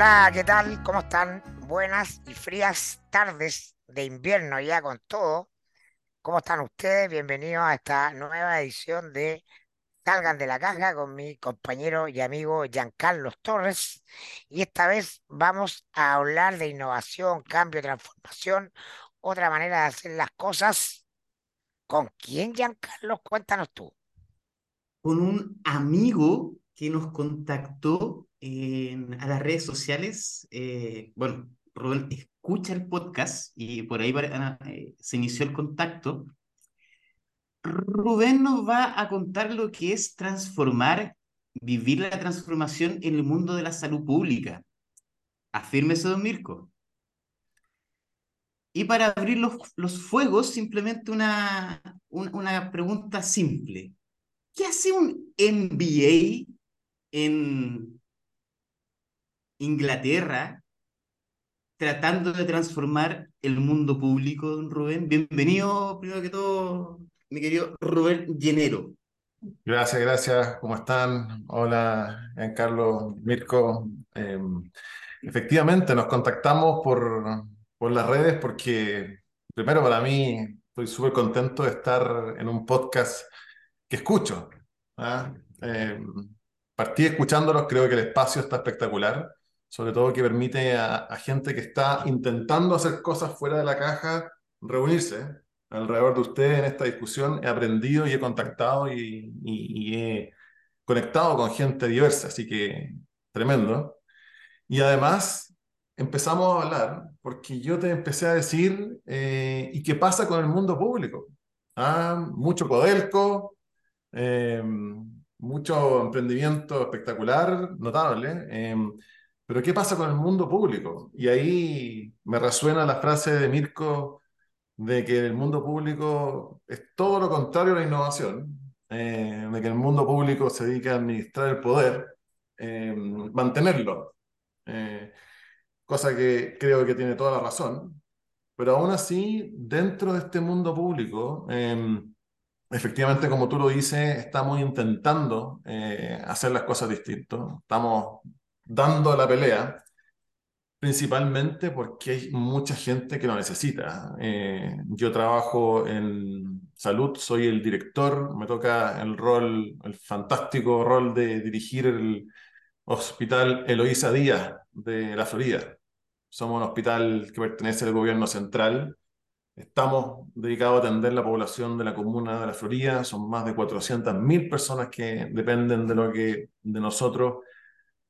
Hola, ¿qué tal? ¿Cómo están? Buenas y frías tardes de invierno ya con todo. ¿Cómo están ustedes? Bienvenidos a esta nueva edición de Salgan de la Caja con mi compañero y amigo Giancarlo Torres. Y esta vez vamos a hablar de innovación, cambio, transformación, otra manera de hacer las cosas. ¿Con quién, Giancarlo? Cuéntanos tú. Con un amigo que nos contactó a las redes sociales. Eh, bueno, Rubén escucha el podcast y por ahí eh, se inició el contacto. Rubén nos va a contar lo que es transformar, vivir la transformación en el mundo de la salud pública. Afírmese, don Mirko. Y para abrir los, los fuegos, simplemente una, una pregunta simple. ¿Qué hace un MBA en Inglaterra tratando de transformar el mundo público, don Rubén. Bienvenido, primero que todo, mi querido Rubén Llenero. Gracias, gracias. ¿Cómo están? Hola, Giancarlo, Mirko. Em, efectivamente, nos contactamos por, por las redes porque, primero, para mí, estoy súper contento de estar en un podcast que escucho. Em, partí escuchándolos, creo que el espacio está espectacular sobre todo que permite a, gente que está intentando hacer cosas fuera de la caja reunirse alrededor de ustedes en esta discusión. He aprendido y he contactado y, he conectado con gente diversa, así que tremendo. Y además empezamos a hablar, porque yo te empecé a decir, eh, ¿y qué pasa con el mundo público? Ah, mucho Codelco, eh, mucho emprendimiento espectacular, notable. Eh, pero ¿qué pasa con el mundo público? Y ahí me resuena la frase de Mirko de que el mundo público es todo lo contrario a la innovación, eh, de que el mundo público se dedica a administrar el poder, eh, mantenerlo, eh, cosa que creo que tiene toda la razón, pero aún así, dentro de este mundo público, efectivamente, como tú lo dices, estamos intentando hacer las cosas distintas, estamos dando la pelea, principalmente porque hay mucha gente que lo necesita. Eh, yo trabajo en salud, soy el director, me toca el rol, el fantástico rol de dirigir el Hospital Eloísa Díaz de la Florida. Somos un hospital que pertenece al gobierno central. Estamos dedicados a atender la población de la comuna de la Florida. Son más de 400.000 personas que dependen de lo que de nosotros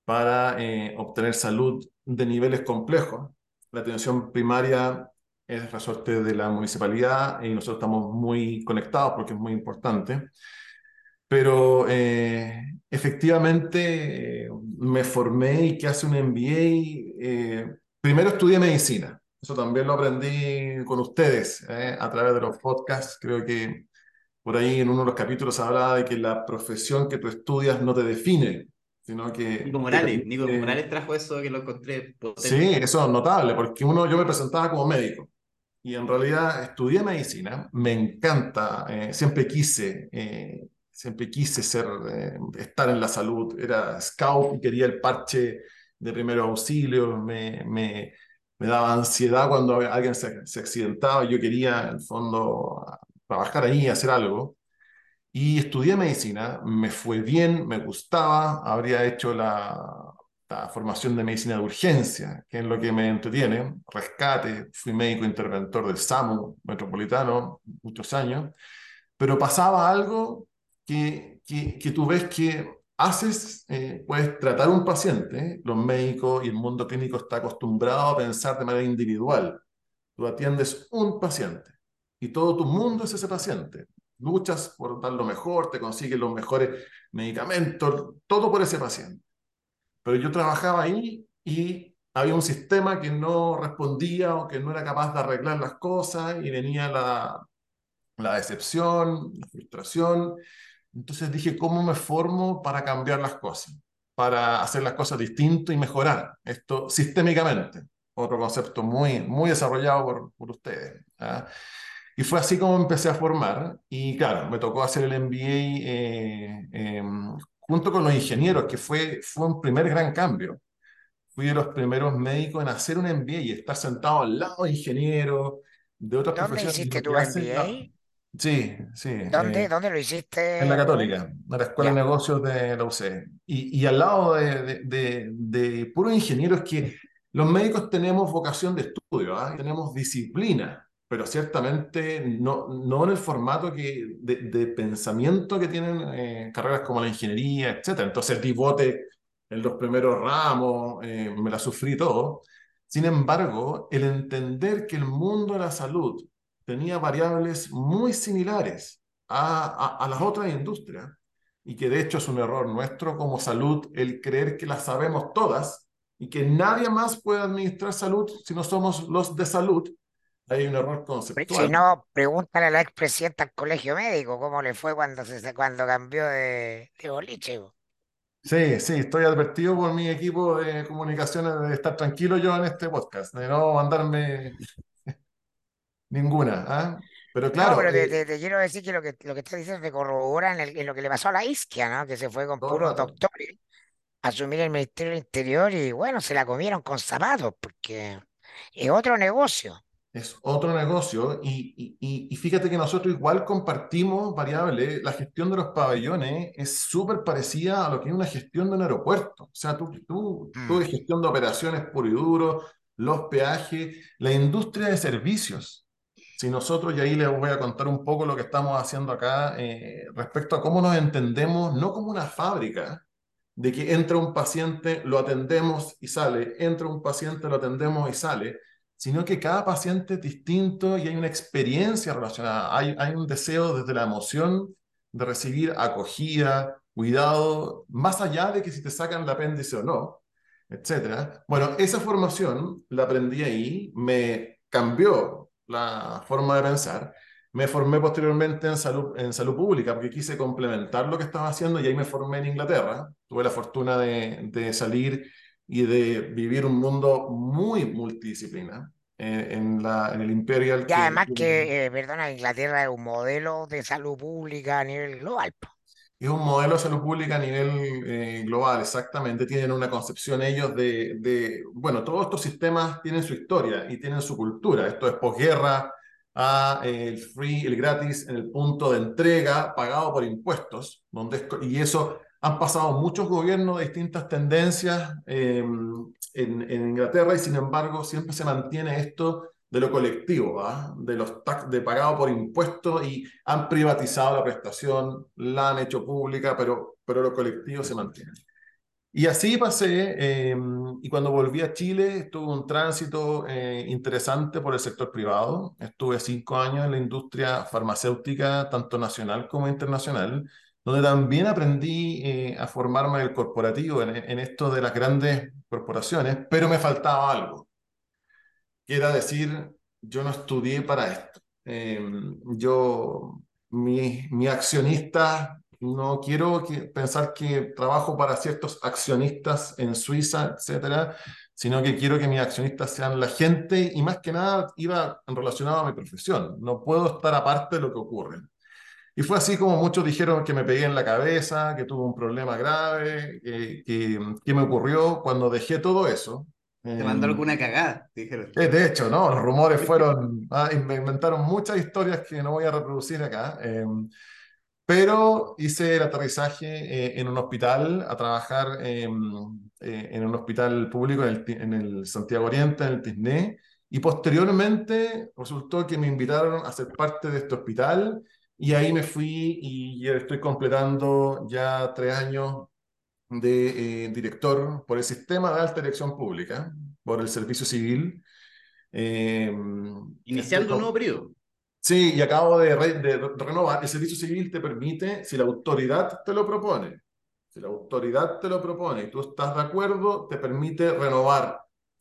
para eh, obtener salud de niveles complejos. La atención primaria es resorte de la municipalidad y nosotros estamos muy conectados porque es muy importante. pero eh, efectivamente me formé y que hace un MBA. eh, primero estudié medicina, eso también lo aprendí con ustedes eh, a través de los podcasts. Creo que por ahí en uno de los capítulos hablaba de que la profesión que tú estudias no te define, sino que... Nico Morales, Nico Morales trajo eso que lo encontré potente. Sí, eso es notable, porque uno, yo me presentaba como médico y en realidad estudié medicina, me encanta, eh, siempre quise, eh, siempre quise ser, eh, estar en la salud, era scout y quería el parche de primeros auxilios, me, me, me daba ansiedad cuando alguien se, se accidentaba, yo quería en el fondo trabajar ahí, hacer algo. Y estudié medicina, me fue bien, me gustaba, habría hecho la, la formación de medicina de urgencia, que es lo que me entretiene, rescate, fui médico interventor del SAMU metropolitano muchos años, pero pasaba algo que, que, que tú ves que haces, eh, puedes tratar un paciente, los médicos y el mundo clínico está acostumbrado a pensar de manera individual, tú atiendes un paciente y todo tu mundo es ese paciente, luchas por dar lo mejor, te consigues los mejores medicamentos, todo por ese paciente. Pero yo trabajaba ahí y había un sistema que no respondía o que no era capaz de arreglar las cosas y venía la, la decepción, la frustración. Entonces dije, ¿cómo me formo para cambiar las cosas? Para hacer las cosas distinto y mejorar esto sistémicamente. Otro concepto muy, muy desarrollado por, por ustedes. ¿ah? Y fue así como empecé a formar. Y claro, me tocó hacer el MBA eh, eh, junto con los ingenieros, que fue, fue un primer gran cambio. Fui de los primeros médicos en hacer un MBA y estar sentado al lado de ingenieros, de otras ¿Dónde profesiones. y hiciste tu MBA? Sí, sí. ¿Dónde, eh, dónde lo hiciste? en la? Católica, en la Escuela Ya. de Negocios de la UC. Y, y al lado de, de, de, de puros ingenieros que los médicos tenemos vocación de estudio, ¿ah? tenemos disciplina, pero ciertamente no, no en el formato que, de, de pensamiento que tienen eh, carreras como la ingeniería, etc. Entonces, pivote en los primeros ramos, eh, me la sufrí todo. Sin embargo, el entender que el mundo de la salud tenía variables muy similares a, a, a las otras industrias y que de hecho es un error nuestro como salud el creer que las sabemos todas y que nadie más puede administrar salud si no somos los de salud, hay un error conceptual. Si no, pregúntale a la expresidenta del colegio médico cómo le fue cuando, se, cuando cambió de, de boliche. Sí, sí, estoy advertido por mi equipo de comunicaciones de estar tranquilo yo en este podcast, de no mandarme ninguna. ¿ah? Pero claro, no, pero te, eh, te- te quiero decir que lo que, lo que estás diciendo te corrobora en, el- en lo que le pasó a la Isquia, ¿no? Que se fue con puros doctores a asumir el Ministerio del Interior y bueno, se la comieron con zapatos porque es otro negocio. Es otro negocio y, y- y- fíjate que nosotros igual compartimos variables. La gestión de los pabellones es súper parecida a lo que es una gestión de un aeropuerto. O sea, tú, tú, tú Mm. de gestión de operaciones puro y duro, los peajes, la industria de servicios. Si nosotros, y ahí les voy a contar un poco lo que estamos haciendo acá eh, respecto a cómo nos entendemos, no como una fábrica, de que entra un paciente, lo atendemos y sale, entra un paciente, lo atendemos y sale, sino que cada paciente es distinto y hay una experiencia relacionada, hay, hay un deseo desde la emoción de recibir acogida, cuidado, más allá de que si te sacan el apéndice o no, etcétera. Bueno, esa formación la aprendí ahí, me cambió la forma de pensar. Me formé posteriormente en salud, en salud pública porque quise complementar lo que estaba haciendo y ahí me formé en Inglaterra. Tuve la fortuna de, de salir y de vivir un mundo muy multidisciplina eh, en, la, en el Imperial. Y además que, eh, perdona, Inglaterra es un modelo de salud pública a nivel global. po. Es un modelo de salud pública a nivel eh, global, exactamente. Tienen una concepción ellos de, bueno, todos estos sistemas tienen su historia y tienen su cultura. Esto es posguerra a eh, el free, el gratis en el punto de entrega pagado por impuestos, donde es y eso han pasado muchos gobiernos de distintas tendencias en, en Inglaterra y sin embargo siempre se mantiene esto de lo colectivo, de los tax, de pagado por impuestos y han privatizado la prestación, la han hecho pública, pero, pero lo colectivo se mantiene. Y así pasé, eh, y cuando volví a Chile tuve un tránsito eh, interesante por el sector privado. Estuve cinco años en la industria farmacéutica, tanto nacional como internacional, donde también aprendí eh, a formarme en el corporativo, en, en esto de las grandes corporaciones, pero me faltaba algo, era decir, yo no estudié para esto. Em, yo, mi, mi accionista, no quiero que, pensar que trabajo para ciertos accionistas en Suiza, etcétera, sino que quiero que mis accionistas sean la gente y más que nada iba relacionado a mi profesión. No puedo estar aparte de lo que ocurre. Y fue así como muchos dijeron que me pegué en la cabeza, que tuve un problema grave, que, que, me ocurrió cuando dejé todo eso. Te mandó em, alguna cagada, dijeron. Eh, de hecho, ¿no? Los rumores fueron, ah, me inventaron muchas historias que no voy a reproducir acá. Em, pero hice el aterrizaje eh, en un hospital, a trabajar em, eh, en un hospital público en el, en el, Santiago Oriente, en el Tisné, y posteriormente resultó que me invitaron a ser parte de este hospital, y ahí me fui y estoy completando ya tres años de eh, director por el sistema de alta dirección pública, por el servicio civil. Iniciando un nuevo periodo. Sí, y acabo de, renovar. El servicio civil te permite, si la autoridad te lo propone, si la autoridad te lo propone y tú estás de acuerdo, te permite renovar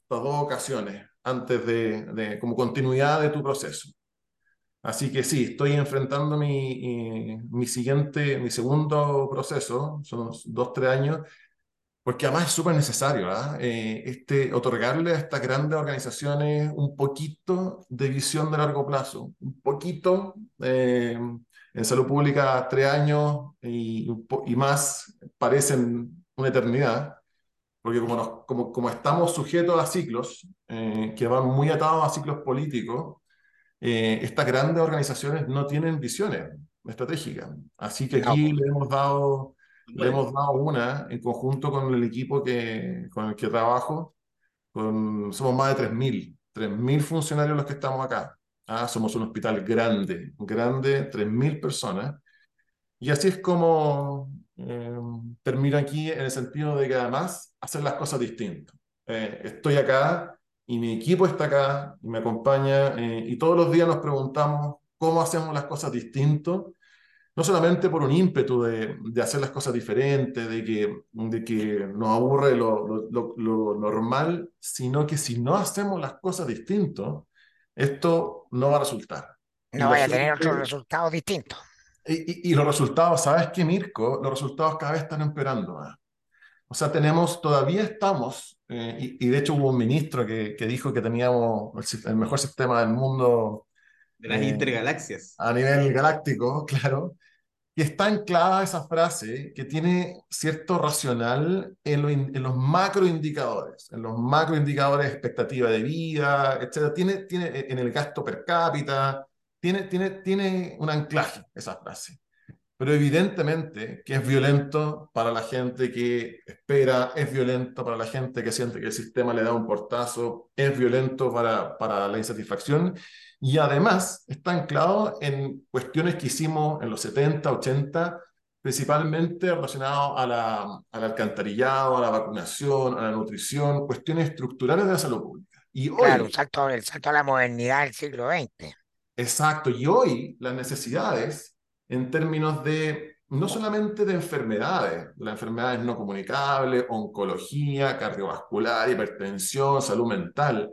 las dos ocasiones antes de, como continuidad de tu proceso. Así que sí, estoy enfrentando mi, mi siguiente, mi segundo proceso, son dos, tres años, porque además es súper necesario ¿ah? eh, este, otorgarle a estas grandes organizaciones un poquito de visión de largo plazo, un poquito eh, en salud pública tres años y, más parecen una eternidad, porque como, como, como estamos sujetos a ciclos eh, que van muy atados a ciclos políticos, estas grandes organizaciones no tienen visiones estratégicas. Así que aquí le hemos dado le hemos dado una en conjunto con el equipo que, con el que trabajo. Con, somos más de 3.000, 3.000 funcionarios los que estamos acá. Ah, somos un hospital grande, grande, 3.000 personas. Y así es como eh, termino aquí en el sentido de que además hacer las cosas distintas. Eh, estoy acá y mi equipo está acá y me acompaña eh, y todos los días nos preguntamos cómo hacemos las cosas distintas no solamente por un ímpetu de, de, hacer las cosas diferentes, de que, de que nos aburre lo, lo, lo, normal, sino que si no hacemos las cosas distintos, esto no va a resultar. No vaya a tener otros resultados distintos. Y, y, los resultados, ¿sabes qué, Mirko? Los resultados cada vez están empeorando. O sea, tenemos, todavía estamos, eh, y, y, de hecho hubo un ministro que, que dijo que teníamos el, el, mejor sistema del mundo. De las eh, intergalaxias. A nivel galáctico, claro. Y está anclada esa frase que tiene cierto racional en, en los macroindicadores, en los macroindicadores de expectativa de vida, etc. Tiene, tiene en el gasto per cápita, tiene, tiene, tiene un anclaje esa frase. Pero evidentemente que es violento para la gente que espera, es violento para la gente que siente que el sistema le da un portazo, es violento para, para la insatisfacción y además está anclado en cuestiones que hicimos en los 70, 80, principalmente relacionado a la, al alcantarillado, a la vacunación, a la nutrición, cuestiones estructurales de la salud pública. Y hoy, claro, el salto, el salto a la modernidad del siglo XX. Exacto, y hoy las necesidades en términos de no solamente de enfermedades, las enfermedades no comunicables, oncología, cardiovascular, hipertensión, salud mental,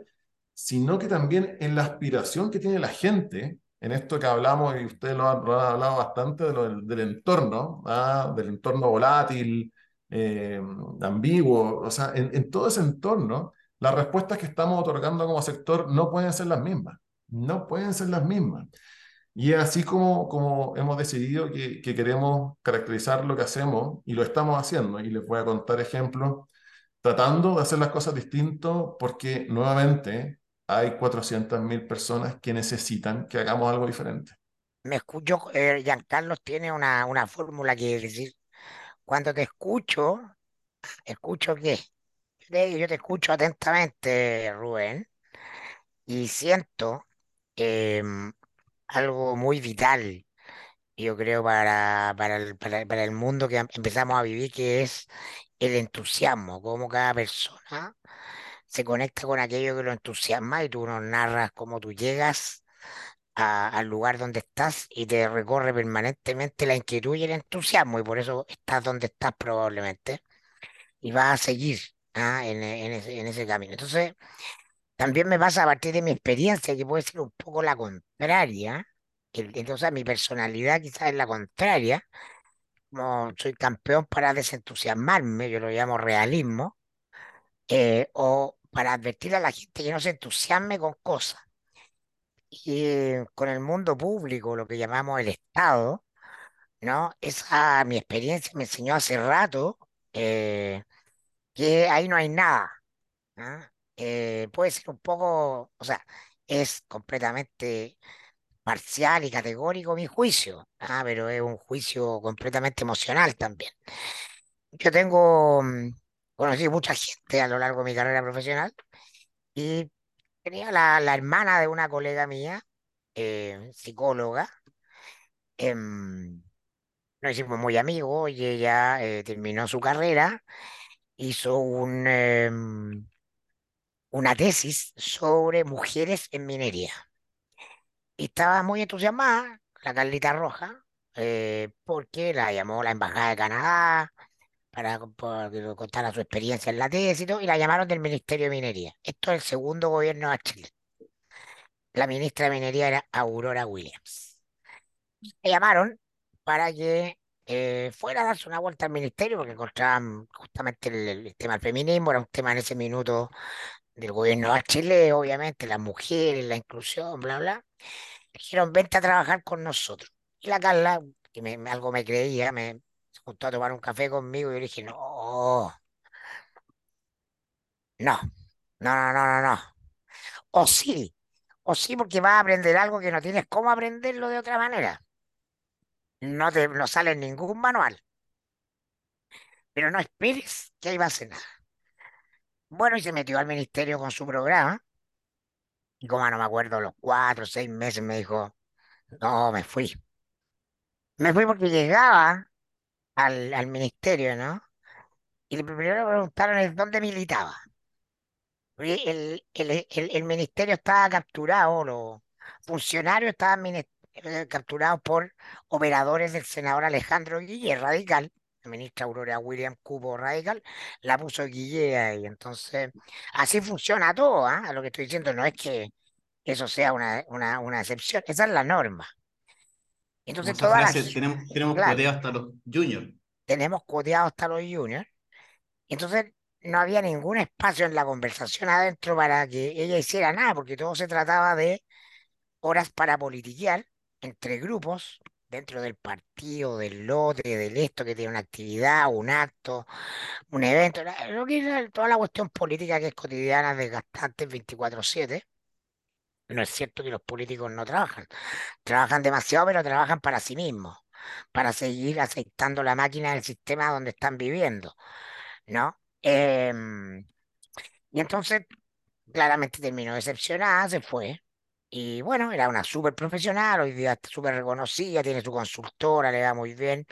sino que también en la aspiración que tiene la gente, en esto que hablamos, y ustedes lo han, hablado bastante, de lo, del, entorno, ¿ah? del entorno volátil, eh, ambiguo, o sea, en, en, todo ese entorno, las respuestas que estamos otorgando como sector no pueden ser las mismas, no pueden ser las mismas. Y es así como, como hemos decidido que, que queremos caracterizar lo que hacemos y lo estamos haciendo, y les voy a contar ejemplos tratando de hacer las cosas distinto porque nuevamente hay 400.000 personas que necesitan que hagamos algo diferente. Me escucho, eh, Giancarlo tiene una, una fórmula que decir, cuando te escucho, escucho qué, yo te escucho atentamente, Rubén, y siento em, algo muy vital, yo creo, para, para, el, para, el mundo que empezamos a vivir, que es el entusiasmo, como cada persona se conecta con aquello que lo entusiasma y tú nos narras cómo tú llegas al lugar donde estás y te recorre permanentemente la inquietud y el entusiasmo y por eso estás donde estás probablemente y vas a seguir ah, en, en ese, en ese camino. Entonces, también me pasa a partir de mi experiencia que puede ser un poco la contraria, entonces mi personalidad quizás es la contraria, como soy campeón para desentusiasmarme, yo lo llamo realismo, eh, o para advertir a la gente que no se entusiasme con cosas. Y con el mundo público, lo que llamamos el Estado, ¿no? Esa mi experiencia me enseñó hace rato eh, que ahí no hay nada. ¿ah? Eh, puede ser un poco, o sea, es completamente parcial y categórico mi juicio, ¿ah? Pero es un juicio completamente emocional también. Yo tengo, mm, conocí mucha gente a lo largo de mi carrera profesional y tenía la, la hermana de una colega mía, eh, psicóloga, em, nos hicimos muy amigos y ella eh, terminó su carrera, hizo un, em, una tesis sobre mujeres en minería. Y estaba muy entusiasmada, la Carlita Roja, eh, porque la llamó la Embajada de Canadá para co- para que le contara su experiencia en la tesis y la llamaron del Ministerio de Minería. Esto es el segundo gobierno de Chile. La ministra de Minería era Aurora Williams. Me llamaron para que eh, fuera a darse una vuelta al ministerio, porque encontraban justamente el, el tema del feminismo, era un tema en ese minuto del gobierno de Chile, obviamente, las mujeres, la inclusión, bla, bla. Dijeron, vente a trabajar con nosotros. Y la Carla, que me- algo me creía, me juntó a tomar un café conmigo y yo le dije, no, no, no, no, no, no. O sí, o sí, porque vas a aprender algo que no tienes cómo aprenderlo de otra manera. No te, no sale ningún manual, pero no esperes que ahí va a ser nada. Bueno, y se metió al ministerio con su programa, y como no me acuerdo, los cuatro o seis meses me dijo, no, me fui. Me fui porque llegaba al, al ministerio, ¿no? Y le primero le preguntaron es dónde militaba. El, el, el, ministerio estaba capturado, los funcionarios estaban eh, capturados por operadores del senador Alejandro Guille, radical. La ministra Aurora William Cupo, radical, la puso Guille ahí. Entonces, así funciona todo, ¿ah? Lo que estoy diciendo no es que eso sea una, una, una excepción, esa es la norma. Entonces, esa toda la frase, gente, tenemos, tenemos claro, hasta los juniors. tenemos codeados hasta los juniors. Entonces no había ningún espacio en la conversación adentro para que ella hiciera nada, porque todo se trataba de horas para politiquear entre grupos, dentro del partido, del lote, del esto que tiene una actividad, un acto, un evento, lo que era toda la cuestión política que es cotidiana, desgastante, 24/7. No es cierto que los políticos no trabajan, trabajan demasiado, pero trabajan para sí mismos, para seguir aceitando la máquina del sistema donde están viviendo, ¿no? Em, y entonces claramente terminó decepcionada, se fue. Y bueno, era una súper profesional, hoy día súper reconocida, tiene su consultora, le va muy bien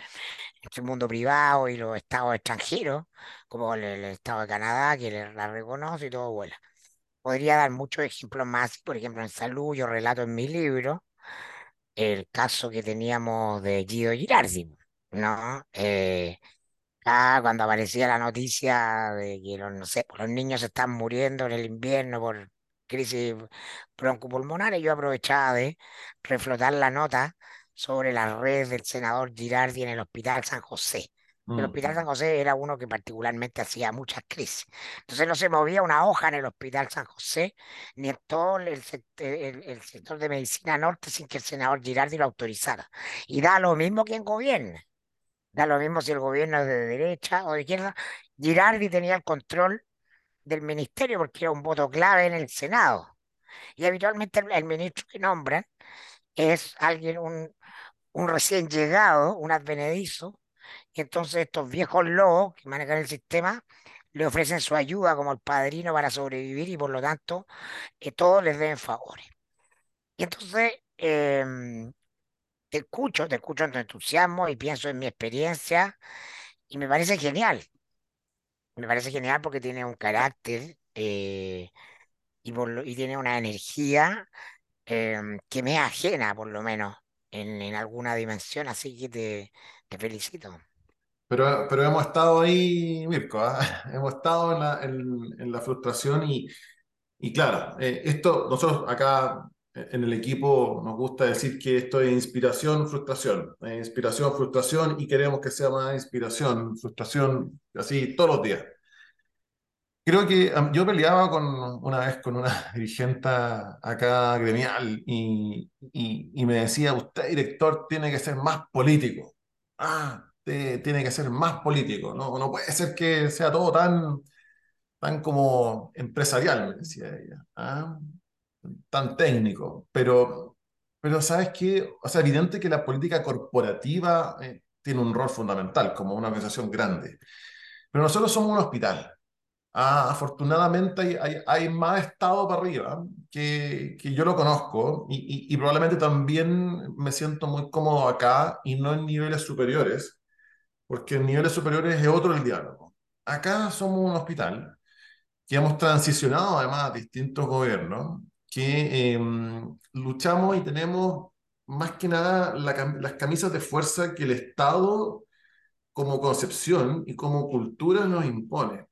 en su mundo privado y los estados extranjeros, como el, el estado de Canadá, que le- la reconoce y todo vuela. Podría dar muchos ejemplos más, por ejemplo, en salud, yo relato en mi libro el caso que teníamos de Guido Girardi, ¿no? Eh, Ah, cuando aparecía la noticia de que los, los niños se están muriendo en el invierno por crisis broncopulmonares, yo aprovechaba de reflotar la nota sobre la red del senador Girardi en el Hospital San José. El Mm. Hospital San José era uno que particularmente hacía muchas crisis. Entonces no se movía una hoja en el Hospital San José ni en todo el, el- el sector de medicina norte sin que el senador Girardi lo autorizara. Y da lo mismo quien gobierne. Da lo mismo si el gobierno es de derecha o de izquierda. Girardi tenía el control del ministerio porque era un voto clave en el Senado. Y habitualmente el, ministro que nombran es alguien, un, un recién llegado, un advenedizo. Y entonces estos viejos lobos que manejan el sistema le ofrecen su ayuda como el padrino para sobrevivir y por lo tanto eh, todos les deben favores. Y entonces em, te escucho, te escucho en tu entusiasmo y pienso en mi experiencia y me parece genial. Me parece genial porque tiene un carácter eh, y, tiene una energía em, que me ajena, por lo menos, en, en alguna dimensión, así que te, felicito. Pero, pero hemos estado ahí, Mirko, ¿ah? Hemos estado en la, en, la frustración y, y claro, eh, esto nosotros acá en el equipo nos gusta decir que esto es inspiración, frustración, eh, inspiración, frustración y queremos que sea más inspiración, frustración, así todos los días. Creo que yo peleaba con, una vez con una dirigente acá gremial y, me decía, usted director tiene que ser más político. Ah, tiene que ser más político, ¿no? No puede ser que sea todo tan, tan como empresarial, me decía ella. Ah, tan técnico. Pero, pero ¿sabes qué? O sea, evidente que la política corporativa eh, tiene un rol fundamental como una organización grande. Pero nosotros somos un hospital. Ah, afortunadamente hay, hay, hay más estado para arriba que, que yo lo conozco y, y- y probablemente también me siento muy cómodo acá y no en niveles superiores, porque en niveles superiores es otro el diálogo. Acá somos un hospital que hemos transicionado además a distintos gobiernos, que eh, luchamos y tenemos más que nada la las camisas de fuerza que el Estado como concepción y como cultura nos impone.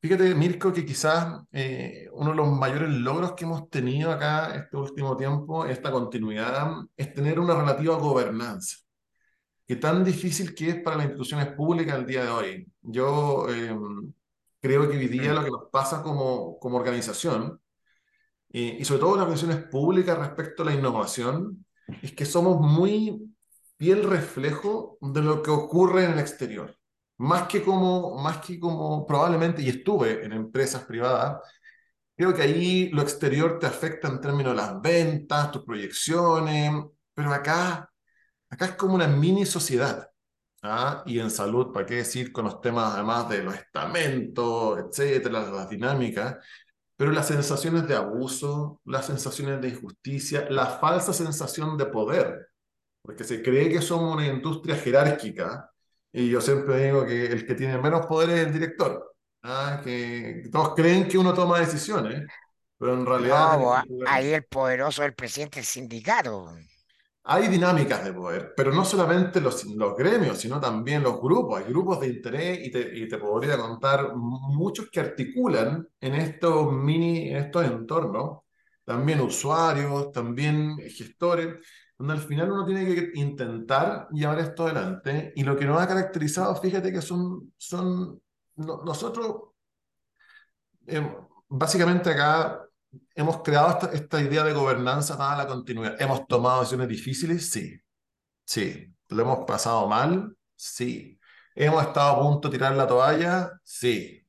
Fíjate, Mirko, que quizás eh, uno de los mayores logros que hemos tenido acá este último tiempo, esta continuidad, es tener una relativa gobernanza. Qué tan difícil que es para las instituciones públicas el día de hoy. Yo eh, creo que hoy día Mm. lo que nos pasa como, como organización, eh, y sobre todo las organizaciones públicas respecto a la innovación, es que somos muy fiel reflejo de lo que ocurre en el exterior. Más que como, más que como probablemente, y estuve en empresas privadas, creo que ahí lo exterior te afecta en términos de las ventas, tus proyecciones, pero acá, acá es como una mini sociedad. ¿ah? Y en salud, ¿para qué decir con los temas además de los estamentos, etcétera, las dinámicas? Pero las sensaciones de abuso, las sensaciones de injusticia, la falsa sensación de poder, porque se cree que somos una industria jerárquica, y yo siempre digo que el que tiene menos poder es el director, ¿ah? Que todos creen que uno toma decisiones, pero en realidad No, jugar- ahí el poderoso es el presidente del sindicato. Hay dinámicas de poder, pero no solamente los, los gremios, sino también los grupos. Hay grupos de interés y te, y te podría contar muchos que articulan en estos mini, en estos entornos, también usuarios, también gestores, donde al final uno tiene que intentar llevar esto adelante. Y lo que nos ha caracterizado, fíjate que son, son no- nosotros, eh, básicamente acá hemos creado esta, idea de gobernanza dada la continuidad. Hemos tomado decisiones difíciles, sí. Sí. ¿Lo hemos pasado mal? Sí. ¿Hemos estado a punto de tirar la toalla? Sí.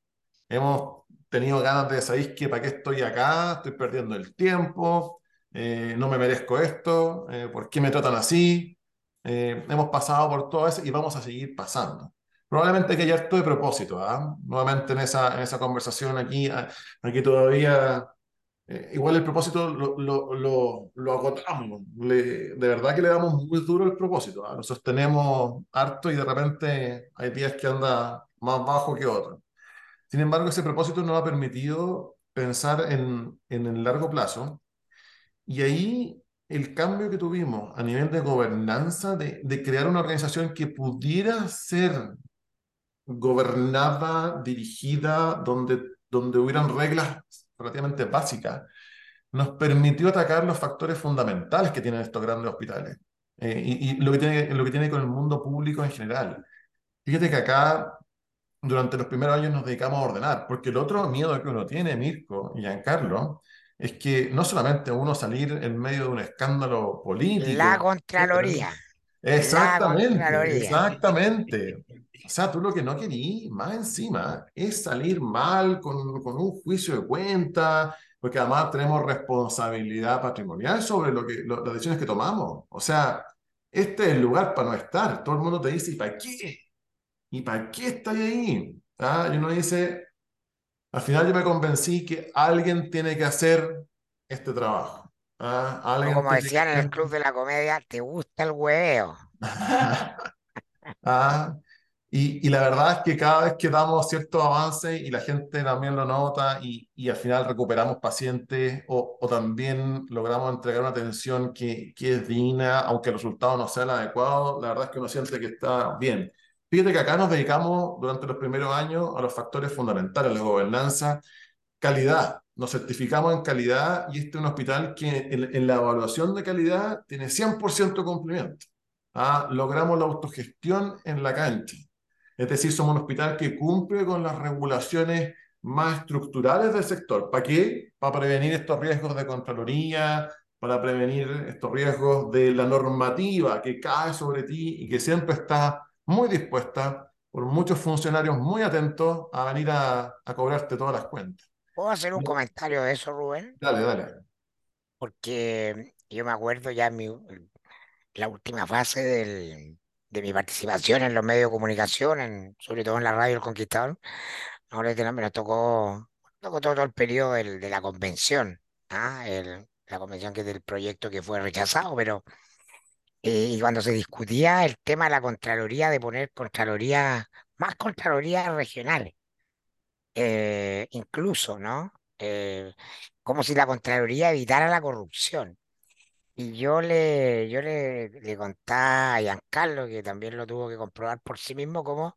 ¿Hemos tenido ganas de decir que para qué estoy acá? Estoy perdiendo el tiempo, eh, no me merezco esto, eh, ¿por qué me tratan así? Eh, hemos pasado por todo eso y vamos a seguir pasando. Probablemente que hay harto de propósito, ¿ah? Nuevamente en esa, en esa conversación aquí, ah, aquí todavía eh, igual el propósito lo, lo, lo, lo agotamos. Le- de verdad que le damos muy duro el propósito. Lo sostenemos harto y de repente hay días que anda más bajo que otros. Sin embargo, ese propósito nos ha permitido pensar en, en el largo plazo y ahí el cambio que tuvimos a nivel de gobernanza, de, de crear una organización que pudiera ser gobernada, dirigida, donde, donde hubieran reglas relativamente básicas nos permitió atacar los factores fundamentales que tienen estos grandes hospitales eh, y, y lo que tiene, lo que tiene con el mundo público en general. Fíjate que acá, durante los primeros años, nos dedicamos a ordenar, porque el otro miedo que uno tiene, Mirko y Giancarlo, es que no solamente uno salir en medio de un escándalo político, La Contraloría. La Exactamente, Contraloría. exactamente. O sea, tú lo que no querías más encima es salir mal con, con un juicio de cuenta, porque además tenemos responsabilidad patrimonial sobre lo que, lo- las decisiones que tomamos. O sea, este es el lugar para no estar. Todo el mundo te dice, ¿y para qué? ¿Y para qué estás ahí? ¿Ah? Y uno dice, al final yo me convencí que alguien tiene que hacer este trabajo. ¿Ah? Alguien como que decían en el Club de la Comedia, ¿te gusta el hueveo? Ah, Y, y, la verdad es que cada vez que damos ciertos avances y la gente también lo nota y, y al final recuperamos pacientes o, o, también logramos entregar una atención que, que, es digna, aunque el resultado no sea el adecuado, la verdad es que uno siente que está bien. Fíjate que acá nos dedicamos durante los primeros años a los factores fundamentales, la gobernanza, calidad. Nos certificamos en calidad y este es un hospital que en, en la evaluación de calidad tiene 100% cumplimiento. ¿Ah? Logramos la autogestión en la cancha es decir, somos un hospital que cumple con las regulaciones más estructurales del sector. ¿Para qué? Para prevenir estos riesgos de Contraloría, para prevenir estos riesgos de la normativa que cae sobre ti y que siempre está muy dispuesta por muchos funcionarios muy atentos a venir a, a cobrarte todas las cuentas. ¿Puedo hacer un comentario de eso, Rubén? Dale, dale. Porque yo me acuerdo ya mi, la última fase del, de mi participación en los medios de comunicación, sobre todo en la radio El Conquistador, ahora me tocó, tocó todo el periodo del, de la convención, ¿ah? la convención que es del proyecto que fue rechazado, pero eh, y cuando se discutía el tema de la Contraloría, de poner Contraloría, más Contralorías regionales, eh, incluso, ¿no? Eh, como si la Contraloría evitara la corrupción. Y yo le, yo le, le contaba a Giancarlo, que también lo tuvo que comprobar por sí mismo, como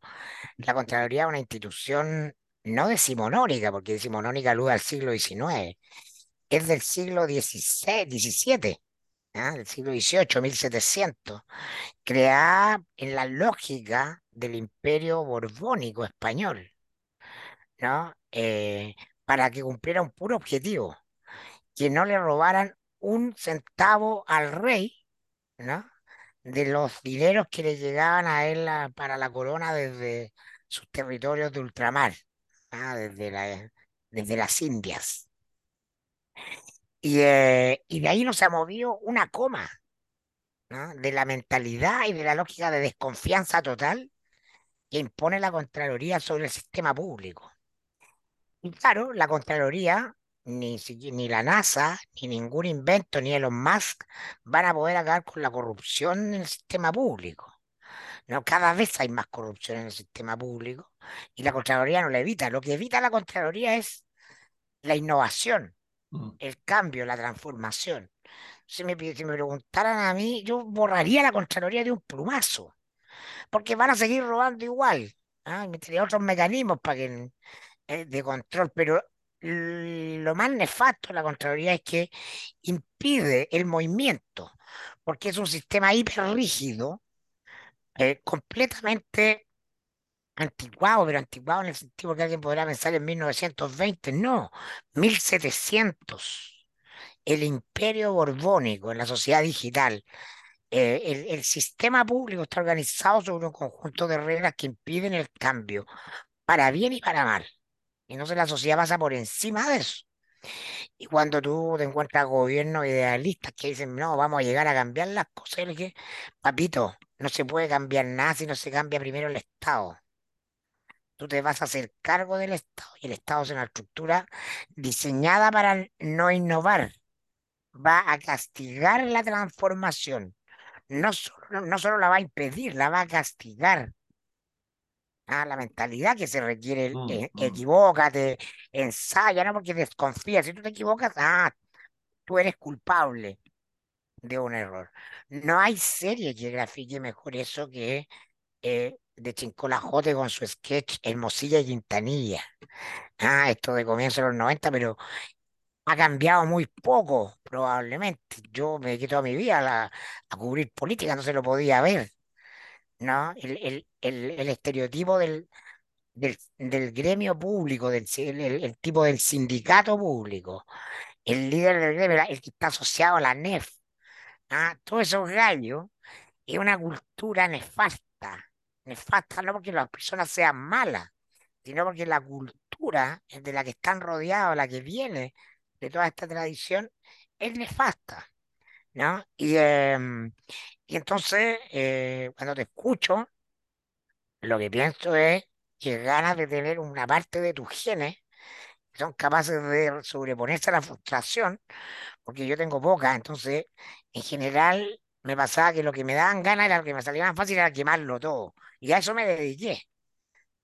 la Contraloría es una institución no decimonónica, porque decimonónica alude al siglo XIX, es del siglo XVI, XVII, ¿ah? del siglo XVIII, 1700, creada en la lógica del imperio borbónico español, ¿no? Eh, para que cumpliera un puro objetivo, que no le robaran un centavo al rey, ¿no? De los dineros que le llegaban a él para la corona desde sus territorios de ultramar, desde, la, desde las Indias. Y, eh, y, de ahí no se ha movido una coma, ¿no? De la mentalidad y de la lógica de desconfianza total que impone la Contraloría sobre el sistema público. Y claro, la Contraloría ni, ni la NASA, ni ningún invento, ni Elon Musk van a poder acabar con la corrupción en el sistema público. ¿no? Cada vez hay más corrupción en el sistema público y la Contraloría no la evita. Lo que evita la Contraloría es la innovación, mm. el cambio, la transformación. Si me, si me preguntaran a mí, yo borraría la Contraloría de un plumazo, porque van a seguir robando igual. ¿ah? Metería otros mecanismos para que, eh, de control, pero lo más nefasto de la Contraloría es que impide el movimiento, porque es un sistema hiperrígido, eh, completamente anticuado, pero anticuado en el sentido que alguien podrá pensar en 1920, no, 1700. El imperio borbónico en la sociedad digital. Eh, el, el sistema público está organizado sobre un conjunto de reglas que impiden el cambio, para bien y para mal. Y no la sociedad pasa por encima de eso. Y cuando tú te encuentras gobiernos idealistas que dicen, no, vamos a llegar a cambiar las cosas, que, papito, no se puede cambiar nada si no se cambia primero el Estado. Tú te vas a hacer cargo del Estado y el Estado es una estructura diseñada para no innovar. Va a castigar la transformación. No solo, no solo la va a impedir, la va a castigar. Ah, la mentalidad que se requiere, mm, eh, mm. equivócate, ensaya, no porque desconfías. Si tú te equivocas, ah, tú eres culpable de un error. No hay serie que grafique mejor eso que eh, de Chincolajote con su sketch Hermosilla y Quintanilla. Ah, esto de comienzo de los 90, pero ha cambiado muy poco, probablemente. Yo me dediqué toda mi vida a, a cubrir política, no se lo podía ver. ¿No? El, el, el, estereotipo del, del, del, gremio público, del, el, tipo del sindicato público, el líder del gremio, el que está asociado a la NEF, ¿ah? todos esos gallos, es una cultura nefasta, nefasta no porque las personas sean malas, sino porque la cultura de la que están rodeados, la que viene de toda esta tradición, es nefasta. ¿No? Y, em, y entonces, eh, cuando te escucho, lo que pienso es que ganas de tener una parte de tus genes que son capaces de sobreponerse a la frustración, porque yo tengo poca, entonces, en general, me pasaba que lo que me daban ganas era lo que me salía más fácil era quemarlo todo. Y a eso me dediqué.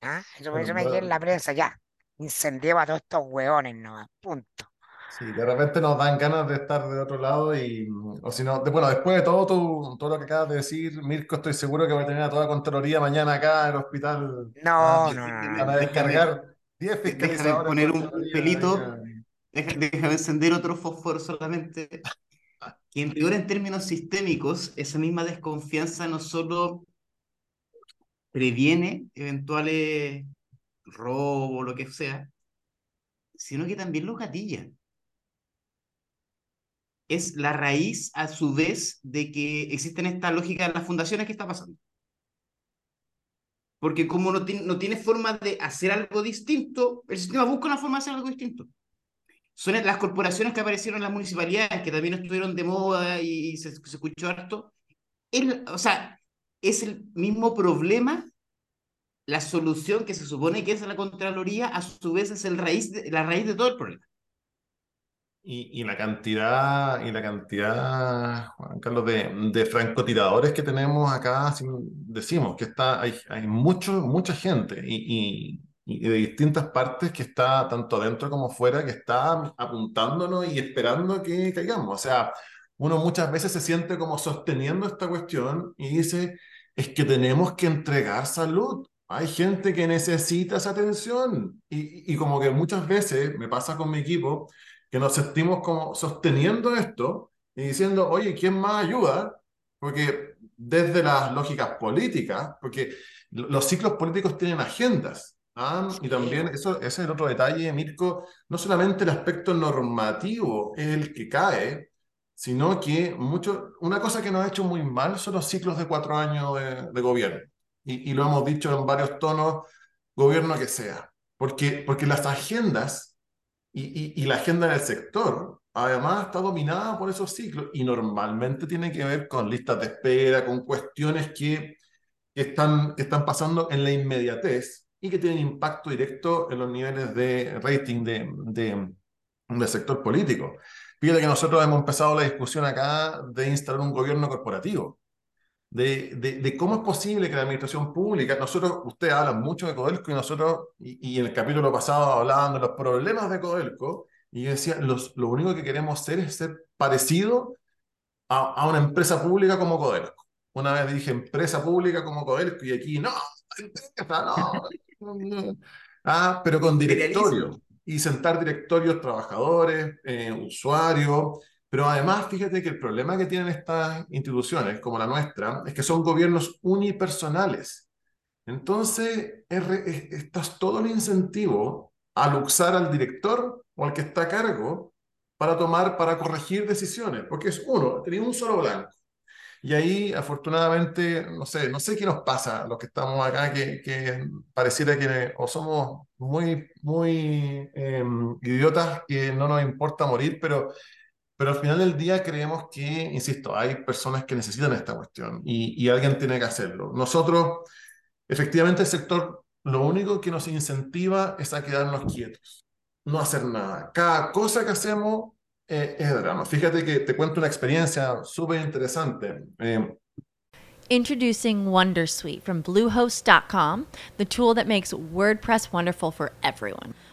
¿ah? Eso, por eso me quedé en la prensa ya. Incendié a todos estos hueones nomás. Punto. Sí, de repente nos dan ganas de estar de otro lado y, o si no, de- bueno, después de todo, tu- todo lo que acabas de decir, Mirko, estoy seguro que va a tener a toda Contraloría mañana acá en el hospital. Ah, No, no, no, no. van a Déjame, descargar 10 déjame fiscalizadores poner de un pelito, déjame encender otro fósforo solamente. Que en rigor, en términos sistémicos, esa misma desconfianza no solo previene eventuales robos, lo que sea, sino que también los gatilla. Es la raíz, a su vez, de que existen esta lógica de las fundaciones que está pasando. Porque como no tiene, no forma de hacer algo distinto, el sistema busca una forma de hacer algo distinto. Son las corporaciones que aparecieron en las municipalidades, que también estuvieron de moda y se, se escuchó harto. El, o sea, es el mismo problema, la solución que se supone que es la Contraloría, a su vez es el raíz la raíz de todo el problema. Y, y la cantidad, y la cantidad, Juan Carlos, de, de francotiradores que tenemos acá, decimos que está, hay, hay mucho, mucha gente y, y- y de distintas partes que está, tanto adentro como fuera, que está apuntándonos y esperando que caigamos. O sea, uno muchas veces se siente como sosteniendo esta cuestión y dice, es que tenemos que entregar salud. Hay gente que necesita esa atención. Y, y como que muchas veces me pasa con mi equipo que nos sentimos como sosteniendo esto y diciendo, oye, ¿quién más ayuda? Porque desde las lógicas políticas, porque lo- los ciclos políticos tienen agendas. ¿ah? Y también eso, ese es el otro detalle, Mirko, no solamente el aspecto normativo es el que cae, sino que mucho, una cosa que nos ha hecho muy mal son los ciclos de cuatro años de, de gobierno. Y, y lo hemos dicho en varios tonos, gobierno que sea. Porque, porque las agendas y, y- y la agenda del sector, además, está dominada por esos ciclos y normalmente tiene que ver con listas de espera, con cuestiones que, que están, que están pasando en la inmediatez y que tienen impacto directo en los niveles de rating de, de- del sector político. Fíjate que nosotros hemos empezado la discusión acá de instalar un gobierno corporativo de, de, de cómo es posible que la administración pública, nosotros, ustedes hablan mucho de Codelco y nosotros, y, y en el capítulo pasado hablaban de los problemas de Codelco, y yo decía, los, lo único que queremos hacer es ser parecido a, a una empresa pública como Codelco. Una vez dije empresa pública como Codelco y aquí no, empresa, no, no. Ah, pero con directorio y sentar directorios, trabajadores, eh, usuarios, pero además, fíjate que el problema que tienen estas instituciones, como la nuestra, es que son gobiernos unipersonales. Entonces, estás todo el incentivo a luxar al director o al que está a cargo para tomar, para corregir decisiones, porque es uno, tenía un solo blanco. Y ahí, afortunadamente, no sé, no sé qué nos pasa a los que estamos acá, que, que pareciera que o somos muy, muy eh, idiotas que no nos importa morir, pero pero al final del día creemos que, insisto, hay personas que necesitan esta cuestión y, alguien tiene que hacerlo. Nosotros, efectivamente, el sector, lo único que nos incentiva es a quedarnos quietos, no hacer nada. Cada cosa que hacemos eh, es drama. Fíjate que te cuento una experiencia súper interesante. Eh, Introducing Wondersuite from Bluehost.com, the tool that makes WordPress wonderful for everyone.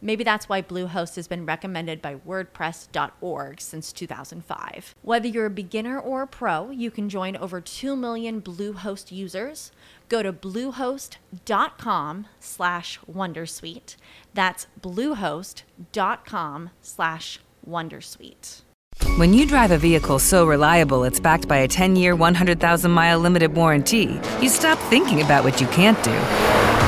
Maybe that's why Bluehost has been recommended by WordPress.org since 2005. Whether you're a beginner or a pro, you can join over 2 million Bluehost users. Go to bluehost.com slash Wondersuite. That's bluehost.com slash Wondersuite. When you drive a vehicle so reliable it's backed by a 10 year, 100,000 mile limited warranty, you stop thinking about what you can't do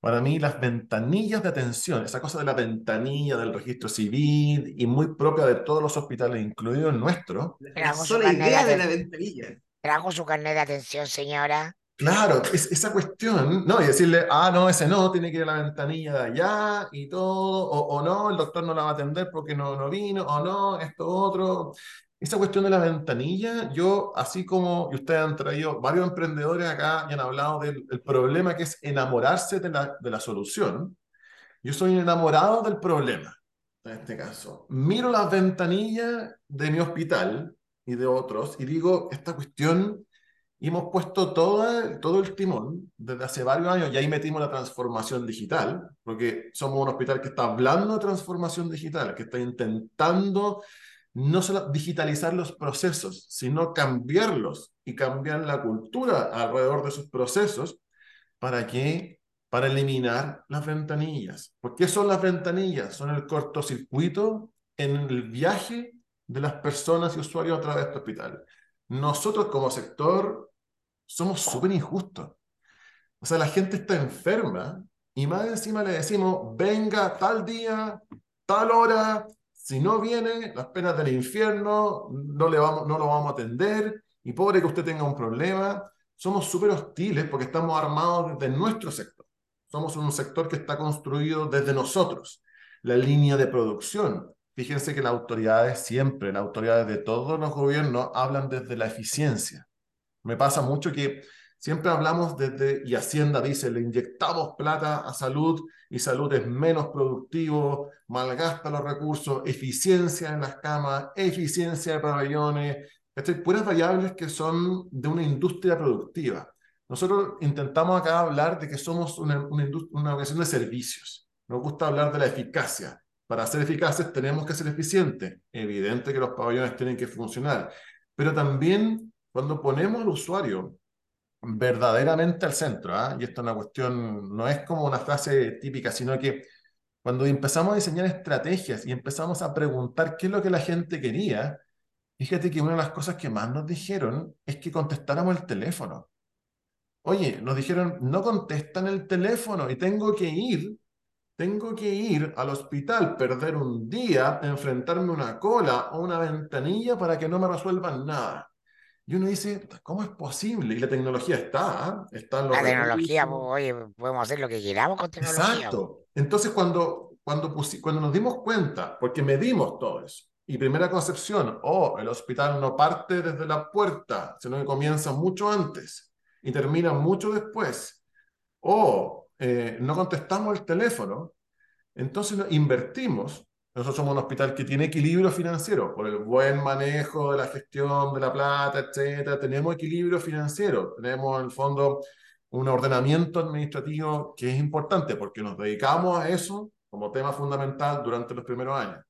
para mí las ventanillas de atención, esa cosa de la ventanilla del registro civil y muy propia de todos los hospitales, incluido el nuestro. La idea de la ventanilla. Trajo su carnet de atención, señora. Claro, es, esa cuestión, ¿no? Y decirle, ah, no, ese no, tiene que ir a la ventanilla de allá y todo, o, o no, el doctor no la va a atender porque no, no vino, o no, esto, otro. Esa cuestión de la ventanilla, yo, así como ustedes han traído varios emprendedores acá y han hablado del el problema que es enamorarse de la, de la solución, yo soy enamorado del problema, en este caso. Miro las ventanillas de mi hospital y de otros y digo, esta cuestión, y hemos puesto toda, todo el timón desde hace varios años, y ahí metimos la transformación digital, porque somos un hospital que está hablando de transformación digital, que está intentando no solo digitalizar los procesos, sino cambiarlos y cambiar la cultura alrededor de esos procesos para que para eliminar las ventanillas. ¿Por qué son las ventanillas? Son el cortocircuito en el viaje de las personas y usuarios a través de este hospital. Nosotros como sector somos súper injustos. O sea, la gente está enferma y más encima le decimos, venga tal día, tal hora, si no viene, las penas del infierno, no, le vamos, no lo vamos a atender, y pobre que usted tenga un problema. Somos súper hostiles porque estamos armados desde nuestro sector. Somos un sector que está construido desde nosotros. La línea de producción. Fíjense que las autoridades siempre, las autoridades de todos los gobiernos, hablan desde la eficiencia. Me pasa mucho que siempre hablamos desde, y Hacienda dice, le inyectamos plata a salud y salud es menos productivo, malgasta los recursos, eficiencia en las camas, eficiencia de pabellones, estas puras variables que son de una industria productiva. Nosotros intentamos acá hablar de que somos una, una, una organización de servicios. Nos gusta hablar de la eficacia. Para ser eficaces tenemos que ser eficientes. Evidente que los pabellones tienen que funcionar. Pero también cuando ponemos al usuario verdaderamente al centro, ¿ah? y esto es una cuestión, no es como una frase típica, sino que cuando empezamos a diseñar estrategias y empezamos a preguntar qué es lo que la gente quería, fíjate que una de las cosas que más nos dijeron es que contestáramos el teléfono. Oye, nos dijeron, no contestan el teléfono y tengo que ir, tengo que ir al hospital, perder un día, enfrentarme a una cola o una ventanilla para que no me resuelvan nada. Y uno dice, ¿cómo es posible? Y la tecnología está, ¿eh? está La tecnología, oye, podemos hacer lo que queramos con tecnología. Exacto. Entonces, cuando, cuando, cuando nos dimos cuenta, porque medimos todo eso, y primera concepción, oh, el hospital no parte desde la puerta, sino que comienza mucho antes y termina mucho después, o eh, no contestamos el teléfono, entonces invertimos nosotros somos un hospital que tiene equilibrio financiero por el buen manejo de la gestión de la plata, etcétera. Tenemos equilibrio financiero, tenemos en el fondo un ordenamiento administrativo que es importante porque nos dedicamos a eso como tema fundamental durante los primeros años.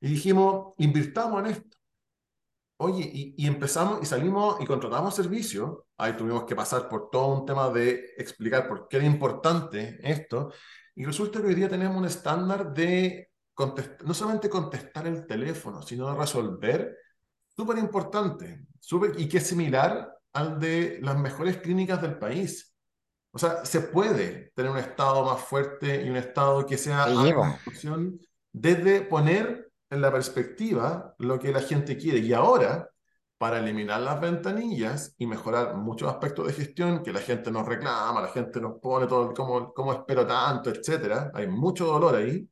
Y dijimos, invirtamos en esto. Oye, y, y empezamos y salimos y contratamos servicios. Ahí tuvimos que pasar por todo un tema de explicar por qué era importante esto. Y resulta que hoy día tenemos un estándar de no solamente contestar el teléfono, sino resolver, súper importante, super, y que es similar al de las mejores clínicas del país. O sea, se puede tener un Estado más fuerte y un Estado que sea desde poner en la perspectiva lo que la gente quiere. Y ahora, para eliminar las ventanillas y mejorar muchos aspectos de gestión que la gente nos reclama, la gente nos pone todo, cómo, cómo espero tanto, etcétera, hay mucho dolor ahí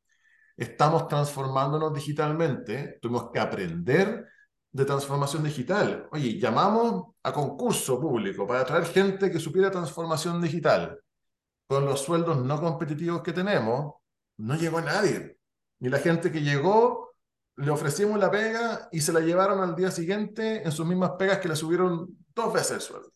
estamos transformándonos digitalmente, tuvimos que aprender de transformación digital. Oye, llamamos a concurso público para atraer gente que supiera transformación digital. Con los sueldos no competitivos que tenemos, no llegó nadie. Ni la gente que llegó, le ofrecimos la pega y se la llevaron al día siguiente en sus mismas pegas que le subieron dos veces el sueldo.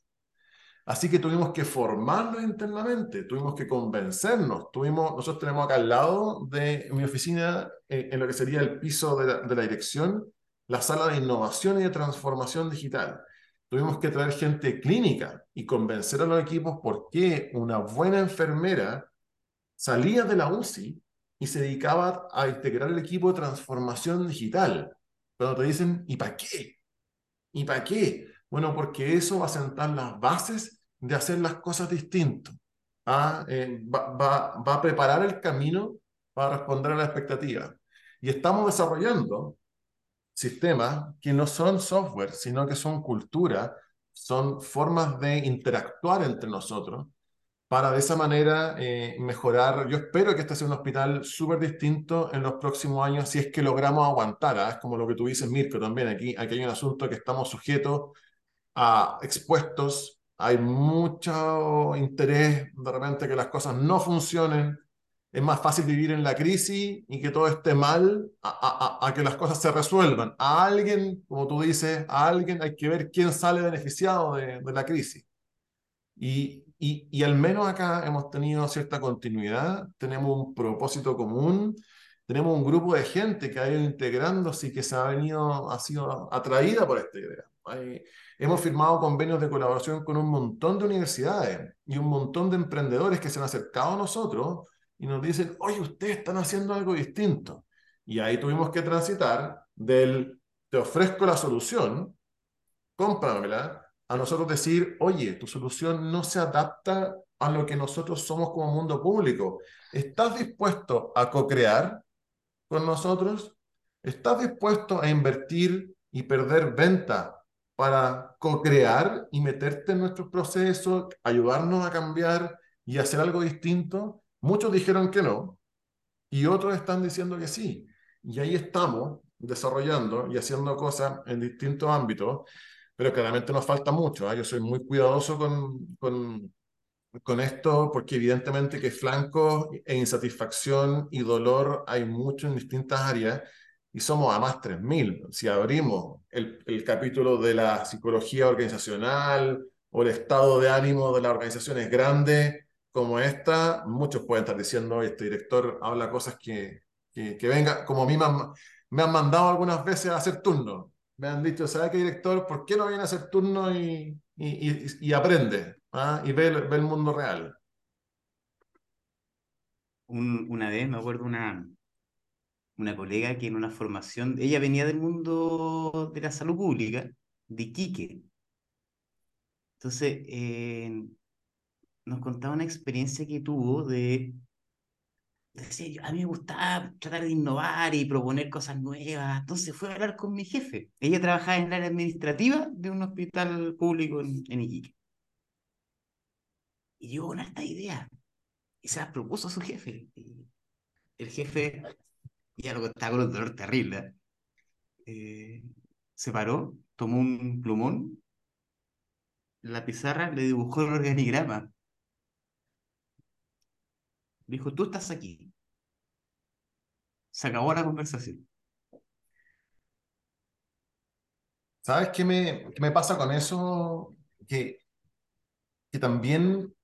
Así que tuvimos que formarnos internamente, tuvimos que convencernos. Tuvimos, nosotros tenemos acá al lado de mi oficina, eh, en lo que sería el piso de la, de la dirección, la sala de innovación y de transformación digital. Tuvimos que traer gente clínica y convencer a los equipos por qué una buena enfermera salía de la UCI y se dedicaba a integrar el equipo de transformación digital. Cuando te dicen, ¿y para qué? ¿Y para qué? Bueno, porque eso va a sentar las bases de hacer las cosas distinto. ¿ah? Eh, va, va, va, a preparar el camino para responder a la expectativa. Y estamos desarrollando sistemas que no son software, sino que son cultura, son formas de interactuar entre nosotros para de esa manera eh, mejorar. Yo espero que este sea un hospital súper distinto en los próximos años si es que logramos aguantar. ¿ah? Es como lo que tú dices, Mirko, también. Aquí, aquí hay un asunto que estamos sujetos a expuestos hay mucho interés de repente que las cosas no funcionen. Es más fácil vivir en la crisis y que todo esté mal a, a, a, que las cosas se resuelvan. A alguien, como tú dices, a alguien hay que ver quién sale beneficiado de, de la crisis. Y, y, y, al menos acá hemos tenido cierta continuidad, tenemos un propósito común, tenemos un grupo de gente que ha ido integrándose y que se ha venido, ha sido atraída por esta idea. Hay, Hemos firmado convenios de colaboración con un montón de universidades y un montón de emprendedores que se han acercado a nosotros y nos dicen, oye, ustedes están haciendo algo distinto. Y ahí tuvimos que transitar del, te ofrezco la solución, cómpramela, a nosotros decir, oye, tu solución no se adapta a lo que nosotros somos como mundo público. ¿Estás dispuesto a co-crear con nosotros? ¿Estás dispuesto a invertir y perder venta para co-crear y meterte en nuestros procesos, ayudarnos a cambiar y hacer algo distinto? Muchos dijeron que no y otros están diciendo que sí. Y ahí estamos desarrollando y haciendo cosas en distintos ámbitos, pero claramente nos falta mucho. ¿eh? Yo soy muy cuidadoso con, con, con esto porque evidentemente que flancos e insatisfacción y dolor hay mucho en distintas áreas y somos a más 3.000. Si abrimos el, capítulo de la psicología organizacional o el estado de ánimo de las organizaciones grandes como esta, muchos pueden estar diciendo, este director habla cosas que, que, venga, como a mí me han, me han, mandado algunas veces a hacer turno. Me han dicho, ¿sabe qué director? ¿Por qué no viene a hacer turno y, y aprende? ¿Ah? Y ve, ve, el mundo real? Un, una vez me acuerdo una, una colega que en una formación, ella venía del mundo de la salud pública, de Iquique. Entonces, eh, nos contaba una experiencia que tuvo de, decía, a mí me gustaba tratar de innovar y proponer cosas nuevas. Entonces fue a hablar con mi jefe. Ella trabajaba en el área administrativa de un hospital público en Iquique. Y llegó con esta idea. Y se las propuso a su jefe. El jefe ya lo estaba con un dolor terrible. Eh, se paró, tomó un plumón, la pizarra le dibujó el organigrama. Dijo, tú estás aquí. Se acabó la conversación. ¿Sabes qué me, qué me pasa con eso? Que, que también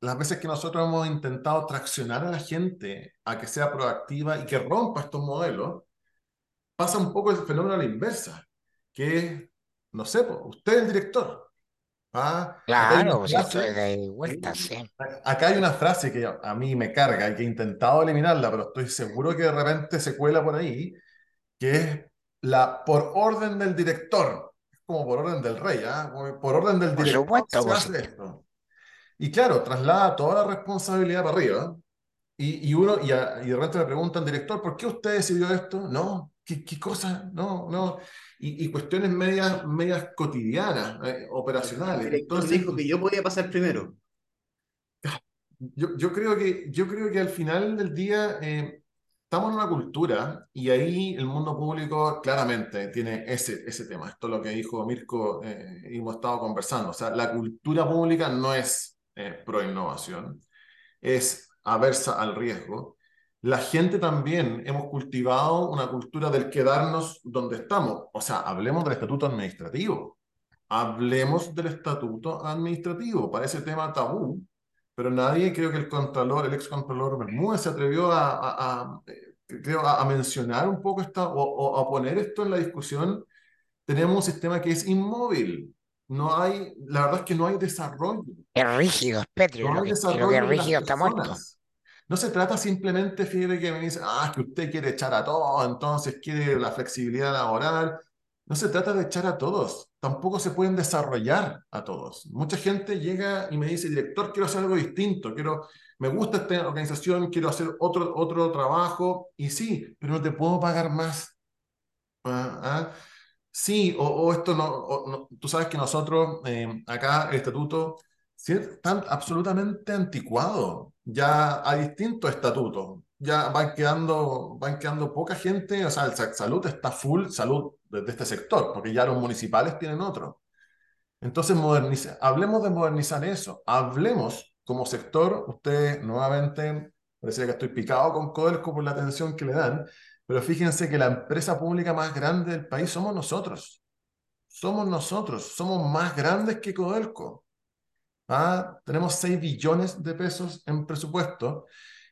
las veces que nosotros hemos intentado traccionar a la gente a que sea proactiva y que rompa estos modelos, pasa un poco el fenómeno a la inversa, que es, no sé, usted es el director. ¿ah? Claro, si esto es de vuelta, sí. Acá hay una frase que a mí me carga y que he intentado eliminarla, pero estoy seguro que de repente se cuela por ahí, que es la por orden del director. Es como por orden del rey, ¿ah? Por orden del director. Supuesto, se hace esto. Y claro, traslada toda la responsabilidad para arriba. Y, y uno, y, a, y, de repente me preguntan, director, ¿por qué usted decidió esto? No, ¿qué, qué cosa? No, no. Y, y, cuestiones medias, medias cotidianas, eh, operacionales. El director Entonces, dijo que yo podía pasar primero. Yo, yo, creo que, yo creo que al final del día eh, estamos en una cultura y ahí el mundo público claramente tiene ese, ese tema. Esto es lo que dijo Mirko eh, y hemos estado conversando. O sea, la cultura pública no es eh, pro innovación, es aversa al riesgo. La gente también hemos cultivado una cultura del quedarnos donde estamos. O sea, hablemos del estatuto administrativo. hablemos del estatuto administrativo. Parece tema tabú, pero nadie, creo que el contralor, el ex contralor Bermúdez se atrevió a, a, a creo, a, mencionar un poco esta, o, a poner esto en la discusión. Tenemos un sistema que es inmóvil. No hay, la verdad es que no hay desarrollo. Es rígido, es pétreo. No hay desarrollo que es rígido está muerto. No se trata simplemente, de que me dice, ah, que usted quiere echar a todos, entonces quiere la flexibilidad laboral. No se trata de echar a todos, tampoco se pueden desarrollar a todos. Mucha gente llega y me dice, director, quiero hacer algo distinto, quiero, me gusta esta organización, quiero hacer otro, otro trabajo, y sí, pero no te puedo pagar más. ¿Ah? Sí, o, esto no, tú sabes que nosotros, eh, acá el estatuto, están absolutamente anticuado. Ya hay distintos estatutos ya van quedando, van quedando poca gente, o sea, el salud está full salud de, este sector, porque ya los municipales tienen otro. Entonces, moderniza, hablemos de modernizar eso, hablemos como sector, ustedes nuevamente, parece que estoy picado con Codelco por la atención que le dan, pero fíjense que la empresa pública más grande del país somos nosotros. Somos nosotros, somos más grandes que Codelco. ¿Ah? Tenemos 6 billones de pesos en presupuesto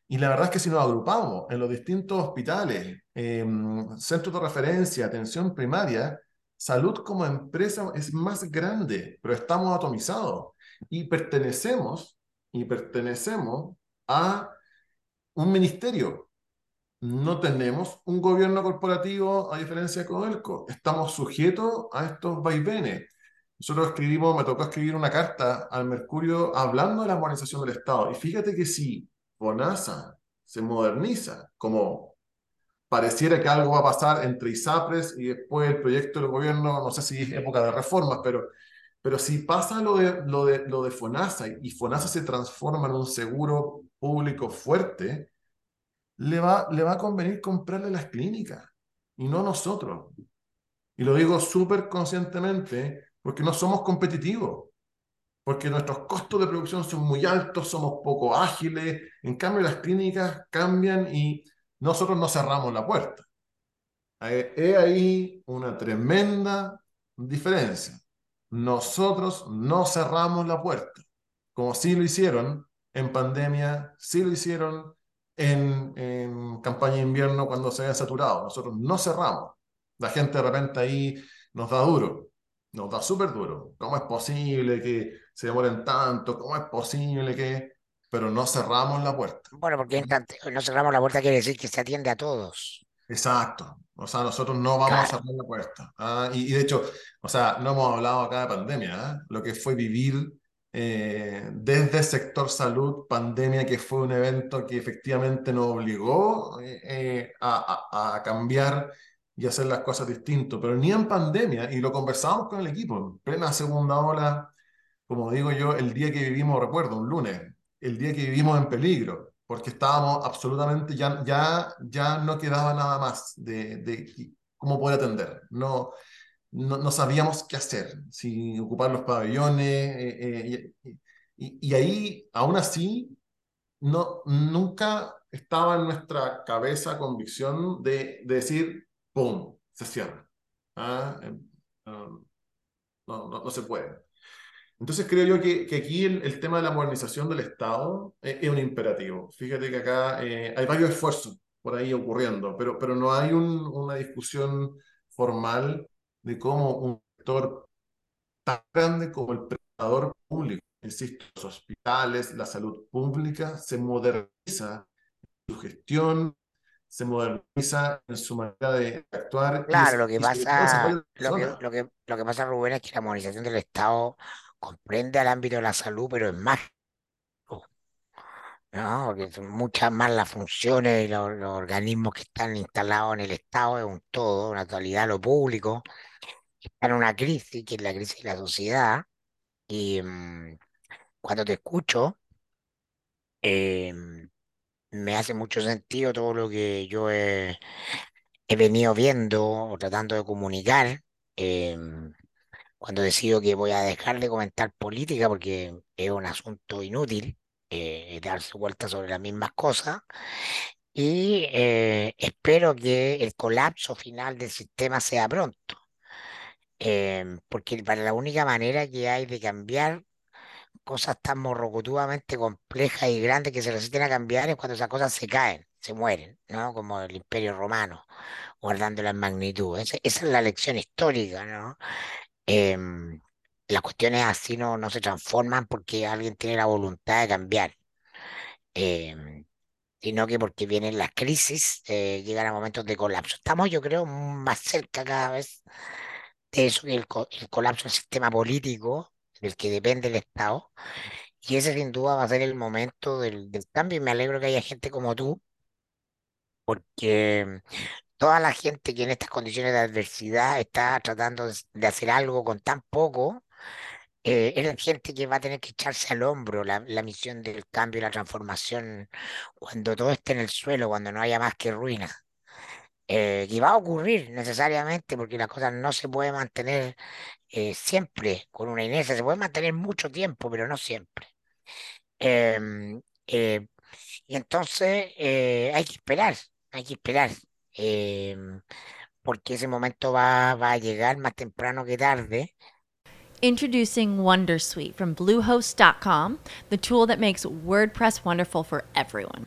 y la verdad es que si nos agrupamos en los distintos hospitales, em, centros de referencia, atención primaria, salud como empresa es más grande, pero estamos atomizados y pertenecemos, y pertenecemos a un ministerio. No tenemos un gobierno corporativo a diferencia de Codelco. Estamos sujetos a estos vaivenes. Nosotros escribimos, me tocó escribir una carta al Mercurio hablando de la modernización del Estado. Y fíjate que si FONASA se moderniza, como pareciera que algo va a pasar entre ISAPRES y después el proyecto del gobierno, no sé si es época de reformas, pero, pero si pasa lo de, lo, de, lo de FONASA y FONASA se transforma en un seguro público fuerte, le va, le va a convenir comprarle las clínicas y no nosotros. Y lo digo súper conscientemente porque no somos competitivos porque nuestros costos de producción son muy altos, somos poco ágiles, en cambio las clínicas cambian y nosotros no cerramos la puerta. He ahí una tremenda diferencia. Nosotros no cerramos la puerta, como sí lo hicieron en pandemia, sí lo hicieron en, en campaña de invierno cuando se había saturado. Nosotros no cerramos. La gente de repente ahí nos da duro, nos da súper duro. ¿Cómo es posible que se demoren tanto, ¿cómo es posible que...? Pero no cerramos la puerta. Bueno, porque no cerramos la puerta quiere decir que se atiende a todos. Exacto. O sea, nosotros no vamos a cerrar la puerta. ¿ah? Y, de hecho, o sea, no hemos hablado acá de pandemia, ¿ah? lo que fue vivir eh, desde sector salud, pandemia, que fue un evento que efectivamente nos obligó eh, eh, a, a, cambiar y hacer las cosas distinto, pero ni en pandemia, y lo conversamos con el equipo, en plena segunda ola, como digo yo, el día que vivimos, recuerdo, un lunes, el día que vivimos en peligro, porque estábamos absolutamente, ya, ya, ya no quedaba nada más de, de cómo poder atender. No, no, sabíamos qué hacer, si ocupar los pabellones, eh, eh, y, y, ahí, aún así, no, nunca estaba en nuestra cabeza convicción de, de decir, ¡pum!, se cierra. ¿Ah? Em, no, no, se puede. Entonces creo yo que, que aquí el, tema de la modernización del Estado es, un imperativo. Fíjate que acá eh, hay varios esfuerzos por ahí ocurriendo, pero, pero no hay un, una discusión formal de cómo un sector tan grande como el prestador público, insisto, los hospitales, la salud pública, se moderniza su gestión, se moderniza en su manera de actuar. Claro, lo que pasa, lo que, lo, que, lo que pasa, Rubén, es que la modernización del Estado comprende al ámbito de la salud, pero es más. ¿no? Porque son muchas más las funciones y los, organismos que están instalados en el Estado, es un todo, una totalidad, lo público, está en una crisis, que es la crisis de la sociedad. Y mm, cuando te escucho, eh, me hace mucho sentido todo lo que yo he, venido viendo o tratando de comunicar. Em, cuando decido que voy a dejar de comentar política porque es un asunto inútil, eh, darse vueltas sobre las mismas cosas. Y eh, espero que el colapso final del sistema sea pronto. Em, porque para la única manera que hay de cambiar cosas tan morrocotudamente complejas y grandes que se resisten a cambiar es cuando esas cosas se caen, se mueren, ¿no? Como el Imperio Romano, guardando la magnitud. Esa, esa es la lección histórica, ¿no? Em, las cuestiones así no, no se transforman porque alguien tiene la voluntad de cambiar. Em, sino que porque vienen las crisis, eh, llegan a momentos de colapso. Estamos, yo creo, más cerca cada vez eso el, co- el colapso del sistema político, del que depende el Estado, y ese sin duda va a ser el momento del, del cambio, y me alegro que haya gente como tú, porque toda la gente que en estas condiciones de adversidad está tratando de hacer algo con tan poco, eh, es la gente que va a tener que echarse al hombro la, la misión del cambio y la transformación cuando todo esté en el suelo, cuando no haya más que ruina. Eh, va a ocurrir necesariamente porque la cosa no se puede mantener eh, siempre con una inercia, se puede mantener mucho tiempo, pero no siempre. Em, eh, y entonces eh, hay que esperar, hay que esperar, em, porque ese momento va, va a llegar más temprano que tarde. Introducing Wondersuite from Bluehost.com, the tool that makes WordPress wonderful for everyone.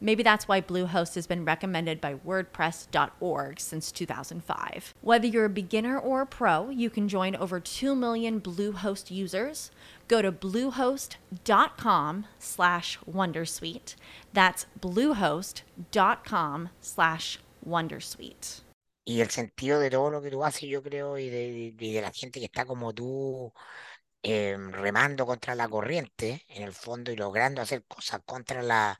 Maybe that's why Bluehost has been recommended by WordPress.org since 2005. Whether you're a beginner or a pro, you can join over 2 million Bluehost users. Go to bluehost.com slash Wondersuite. That's bluehost.com slash Wondersuite. Y el sentido de todo lo que tú haces, yo creo, y de, de la gente que está como tú eh, remando contra la corriente, en el fondo, y logrando hacer cosas contra la,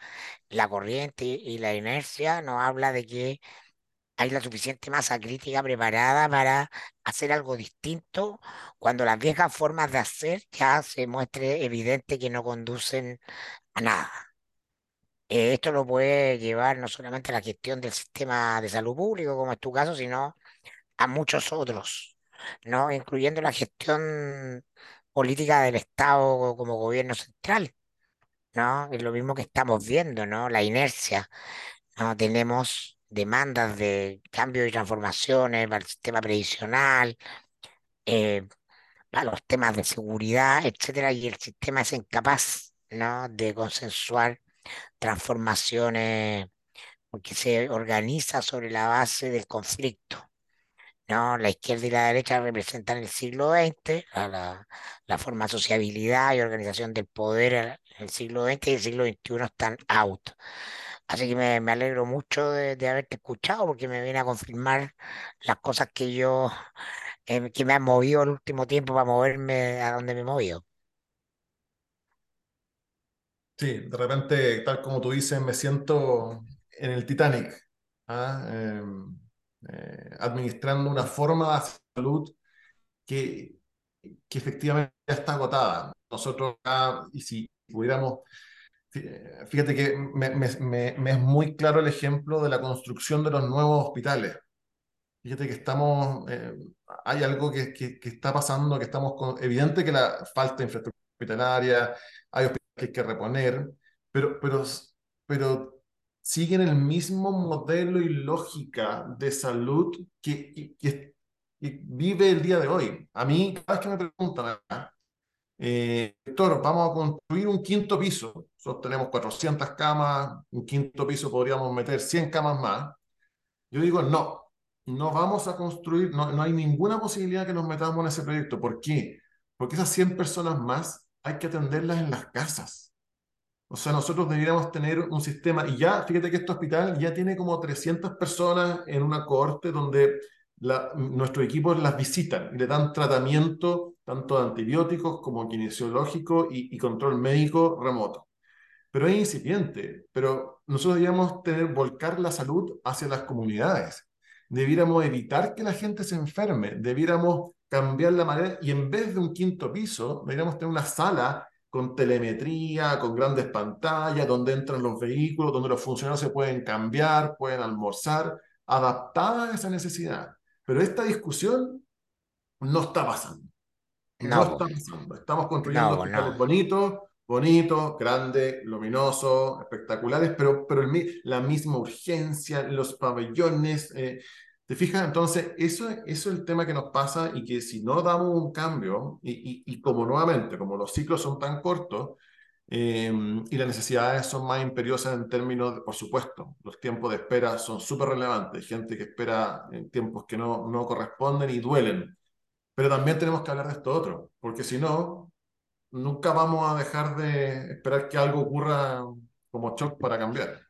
la corriente y, y la inercia, nos habla de que hay la suficiente masa crítica preparada para hacer algo distinto cuando las viejas formas de hacer ya se muestre evidente que no conducen a nada. Eh, esto lo puede llevar no solamente a la gestión del sistema de salud público, como es tu caso, sino a muchos otros, ¿no? Incluyendo la gestión política del Estado como gobierno central, ¿no? Es lo mismo que estamos viendo, ¿no? La inercia, ¿no? Tenemos demandas de cambio y transformaciones para el sistema previsional, eh, para los temas de seguridad, etcétera, y el sistema es incapaz, ¿no? De consensuar transformaciones porque se organiza sobre la base del conflicto. ¿No? La izquierda y la derecha representan el siglo XX, la, la, forma sociabilidad y organización del poder en el siglo XX y el siglo XXI están out. Así que me, me alegro mucho de, de haberte escuchado porque me viene a confirmar las cosas que yo, eh, que me han movido el último tiempo para moverme a donde me he movido. Sí, de repente, tal como tú dices, me siento en el Titanic, ¿ah? Em, eh, administrando una forma de salud que, que efectivamente ya está agotada. Nosotros y si pudiéramos, fí- fíjate que me, me- es muy claro el ejemplo de la construcción de los nuevos hospitales. Fíjate que estamos, eh, hay algo que, que- que está pasando, que estamos con, evidente que la falta de infraestructura hospitalaria, hay hospitales que hay que reponer, pero, pero, pero siguen el mismo modelo y lógica de salud que, que, que- vive el día de hoy. A mí, cada vez que me preguntan, eh, doctor, vamos a construir un quinto piso, nosotros tenemos 400 camas, un quinto piso podríamos meter 100 camas más. Yo digo, no, no vamos a construir, no, no hay ninguna posibilidad que nos metamos en ese proyecto. ¿Por qué? Porque esas 100 personas más hay que atenderlas en las casas. O sea, nosotros deberíamos tener un sistema, y ya, fíjate que este hospital ya tiene como 300 personas en una cohorte donde nuestros equipos las visitan y le dan tratamiento tanto de antibióticos como kinesiológico y, y control médico remoto. Pero es incipiente, pero nosotros deberíamos tener, volcar la salud hacia las comunidades. Debiéramos evitar que la gente se enferme, debiéramos cambiar la manera y en vez de un quinto piso, deberíamos tener una sala con telemetría, con grandes pantallas, donde entran los vehículos, donde los funcionarios se pueden cambiar, pueden almorzar, adaptada a esa necesidad. Pero esta discusión no está pasando. No, está pasando. Estamos construyendo hospitales bonitos, bonitos, grandes, luminosos, espectaculares, pero, pero la misma urgencia, los pabellones. Eh, ¿Te fijas? Entonces, eso, eso es el tema que nos pasa y que si no damos un cambio, y, y, y como nuevamente, como los ciclos son tan cortos, Em, y las necesidades son más imperiosas en términos, de, por supuesto, los tiempos de espera son súper relevantes, gente que espera en tiempos que no, no corresponden y duelen. Pero también tenemos que hablar de esto otro, porque si no, nunca vamos a dejar de esperar que algo ocurra como shock para cambiar.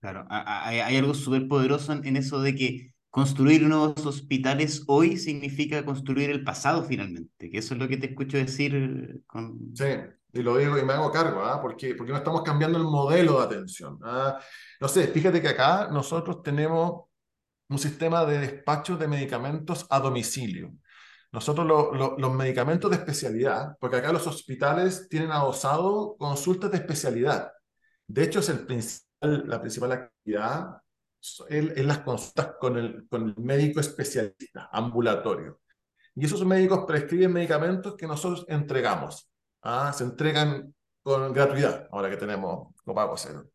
Claro, hay, algo súper poderoso en eso de que construir nuevos hospitales hoy significa construir el pasado finalmente, que eso es lo que te escucho decir con... Sí, y lo digo y me hago cargo, ¿ah? porque, porque no estamos cambiando el modelo de atención. ¿ah? No sé, fíjate que acá nosotros tenemos un sistema de despacho de medicamentos a domicilio. Nosotros los medicamentos de especialidad, porque acá los hospitales tienen adosado consultas de especialidad. De hecho, es el principal, la principal actividad en las consultas con el, con el médico especialista, ambulatorio. Y esos médicos prescriben medicamentos que nosotros entregamos. ¿ah? Se entregan con gratuidad, ahora que tenemos copago cero.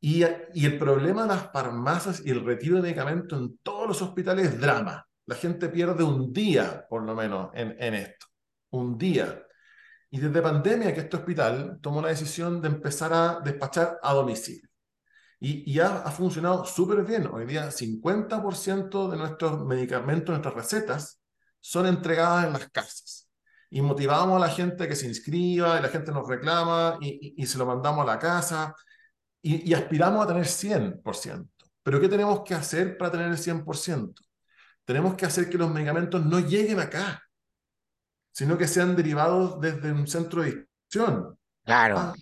Y, y, el problema de las farmacias y el retiro de medicamentos en todos los hospitales es drama. La gente pierde un día, por lo menos, en, en esto. Un día. Y desde pandemia que este hospital tomó la decisión de empezar a despachar a domicilio. Y, y ha, ha, funcionado súper bien. Hoy día 50% de nuestros medicamentos, nuestras recetas, son entregadas en las casas y motivamos a la gente que se inscriba y la gente nos reclama y, y, y se lo mandamos a la casa y, aspiramos a tener 100%. Pero ¿qué tenemos que hacer para tener el 100%? Tenemos que hacer que los medicamentos no lleguen acá, sino que sean derivados desde un centro de distribución. Claro. Ah,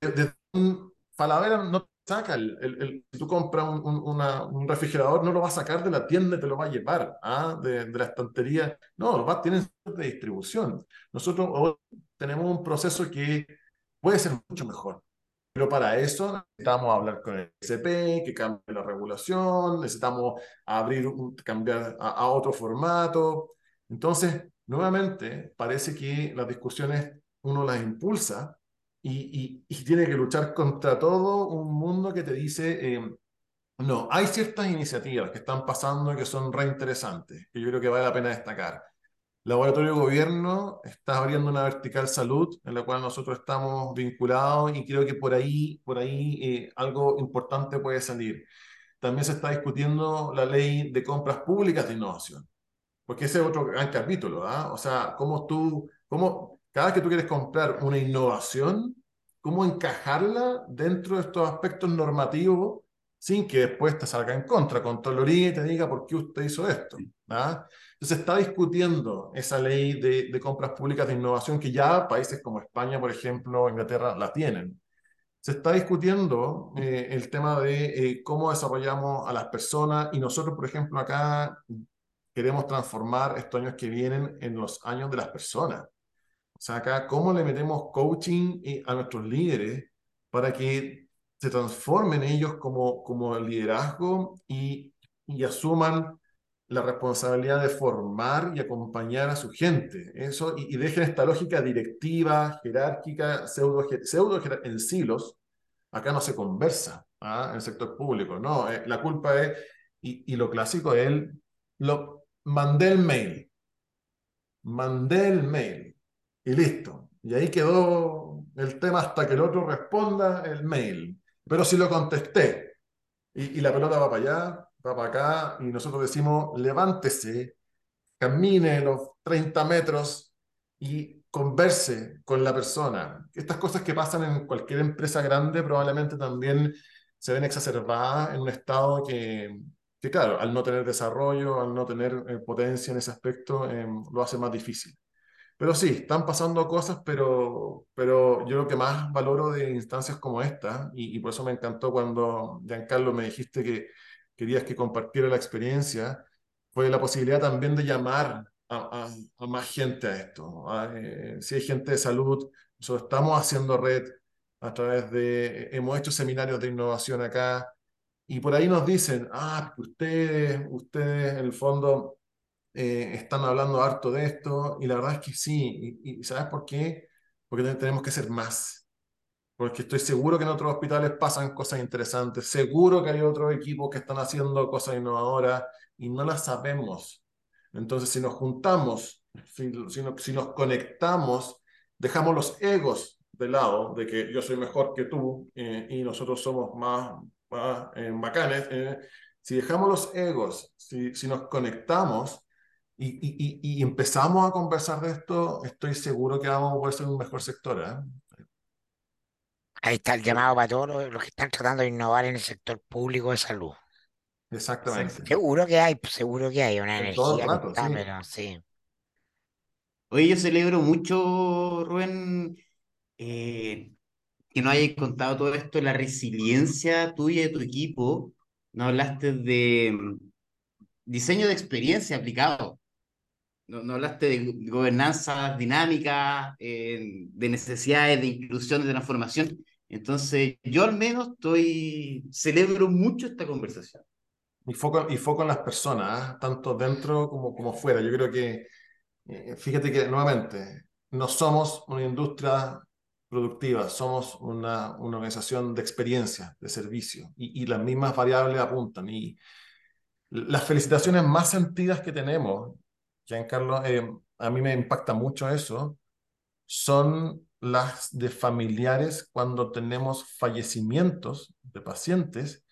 desde un Falavera no saca, el, el, si tú compras un, un, un, refrigerador, no lo va a sacar de la tienda te lo va a llevar ¿ah? de, de, la estantería. No, lo va, tienen de distribución. Nosotros tenemos un proceso que puede ser mucho mejor. Pero para eso necesitamos hablar con el SP, que cambie la regulación, necesitamos abrir, cambiar a otro formato. Entonces, nuevamente, parece que las discusiones uno las impulsa, y, y, y, tiene que luchar contra todo un mundo que te dice, eh, no, hay ciertas iniciativas que están pasando y que son reinteresantes, que yo creo que vale la pena destacar. Laboratorio Gobierno está abriendo una vertical salud en la cual nosotros estamos vinculados y creo que por ahí, por ahí eh, algo importante puede salir. También se está discutiendo la ley de compras públicas de innovación, porque ese es otro gran capítulo, ¿ah? O sea, cómo tú, cómo, cada vez que tú quieres comprar una innovación, cómo encajarla dentro de estos aspectos normativos sin que después te salga en contra, Contraloría y te diga por qué usted hizo esto. ¿ah? Entonces está discutiendo esa ley de, de, compras públicas de innovación que ya países como España, por ejemplo, Inglaterra, la tienen. Se está discutiendo eh, el tema de eh, cómo desarrollamos a las personas y nosotros, por ejemplo, acá queremos transformar estos años que vienen en los años de las personas. Sea, acá, ¿cómo le metemos coaching a nuestros líderes para que se transformen ellos como, como liderazgo y, y asuman la responsabilidad de formar y acompañar a su gente. Eso, y, y dejen esta lógica directiva, jerárquica, pseudo, pseudo en silos. Acá no se conversa ¿ah? en el sector público. No, eh, la culpa es, y, y lo clásico es, el, lo, mandé el mail. Mandé el mail y listo. Y ahí quedó el tema hasta que el otro responda el mail. Pero si lo contesté y, la pelota va para allá, va para acá, y nosotros decimos, levántese, camine los 30 metros y converse con la persona. Estas cosas que pasan en cualquier empresa grande probablemente también se ven exacerbadas en un estado que, que claro, al no tener desarrollo, al no tener eh, potencia en ese aspecto, em, lo hace más difícil. Pero sí, están pasando cosas, pero, pero yo lo que más valoro de instancias como esta, y, y por eso me encantó cuando, Giancarlo, me dijiste que querías que compartiera la experiencia, fue la posibilidad también de llamar a, a, a más gente a esto. eh, si hay gente de salud, nosotros estamos haciendo red a través de, hemos hecho seminarios de innovación acá, y por ahí nos dicen, ah, ustedes, ustedes en el fondo eh, están hablando harto de esto, y la verdad es que sí, y, y ¿sabes por qué? Porque tenemos que ser más, porque estoy seguro que en otros hospitales pasan cosas interesantes, seguro que hay otros equipos que están haciendo cosas innovadoras y no las sabemos. Entonces, si nos juntamos, si, si, nos, si nos conectamos, dejamos los egos de lado, de que yo soy mejor que tú eh, y nosotros somos más, más eh, bacanes, eh, si dejamos los egos, si, si nos conectamos, y, y, y, empezamos a conversar de esto, estoy seguro que vamos a poder ser un mejor sector. ¿eh? Ahí está el llamado para todos los, que están tratando de innovar en el sector público de salud. Exactamente. Seguro que hay, seguro que hay una En energía todo el que rato, está, sí. pero sí. Oye, yo celebro mucho, Rubén, eh, que nos hayas contado todo esto, la resiliencia tuya y de tu equipo. No hablaste de mm, diseño de experiencia aplicado. No, no hablaste de gobernanza dinámica, eh, de necesidades, de inclusión, de transformación. Entonces, yo al menos estoy, celebro mucho esta conversación. Y foco, y foco en las personas, ¿eh? tanto dentro como, como fuera. Yo creo que, eh, fíjate que nuevamente, no somos una industria productiva, somos una, una organización de experiencia, de servicio, y, y las mismas variables apuntan. Y las felicitaciones más sentidas que tenemos, Giancarlo, eh, a mí me impacta mucho eso, son las de familiares cuando tenemos fallecimientos de pacientes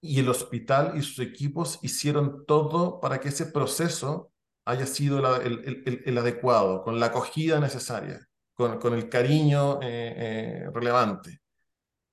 y el hospital y sus equipos hicieron todo para que ese proceso haya sido el, adecuado, con la acogida necesaria, con, el cariño eh, eh, relevante.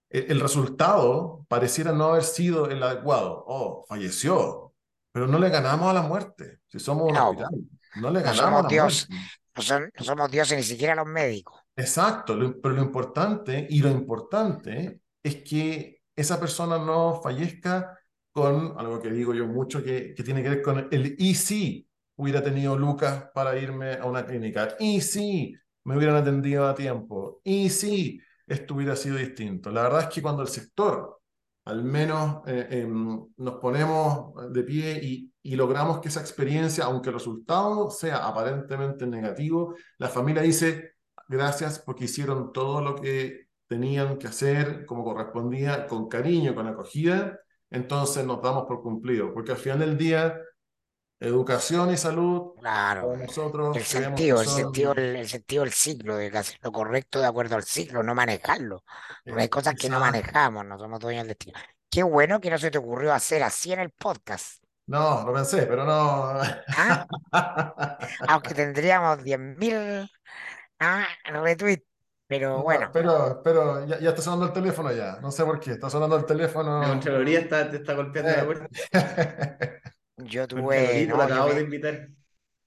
El, resultado pareciera no haber sido el adecuado. Oh, falleció, pero no le ganamos a la muerte. Si somos un No, hospital, no le no ganamos somos a la Dios, muerte. no, son- no somos dioses ni siquiera los médicos. Exacto, lo- pero lo importante, y lo importante es que esa persona no fallezca con algo que digo yo mucho, que, que tiene que ver con el y si hubiera tenido Lucas para irme a una clínica, y si me hubieran atendido a tiempo, y si esto hubiera sido distinto. La verdad es que cuando el sector, al menos eh, em, nos ponemos de pie y, y logramos que esa experiencia, aunque el resultado sea aparentemente negativo, la familia dice, gracias porque hicieron todo lo que tenían que hacer como correspondía, con cariño, con acogida, entonces nos damos por cumplido, porque al final del día, educación y salud, Claro. nosotros El sentido, el sentido, el, el sentido del ciclo, de hacer lo correcto de acuerdo al ciclo, no manejarlo. Porque hay cosas que no manejamos, no somos dueños del destino. Qué bueno que no se te ocurrió hacer así en el podcast, No, lo pensé, pero no. ¿ah? Aunque tendríamos 10.000 ah, retweets, pero No, bueno, pero, pero ya, ya está sonando el teléfono ya. No sé por qué. Está sonando el teléfono. La Contraloría está, te está golpeando la puerta. yo tuve, no, yo acabo de me, invitar.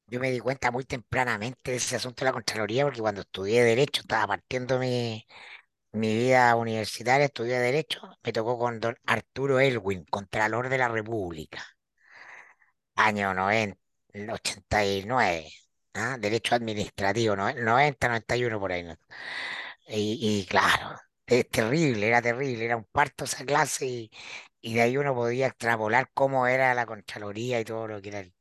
yo me di cuenta muy tempranamente de ese asunto de la Contraloría, porque cuando estudié Derecho, estaba partiendo mi, mi vida universitaria, estudié Derecho, me tocó con don Arturo Elwin, Contralor de la República, año 90, 89, ¿ah? Derecho administrativo, no- 90, 91 por ahí. ¿no? Y, y claro, es terrible, era terrible, era un parto esa clase y, y de ahí uno podía extrapolar cómo era la Contraloría y todo lo que era el,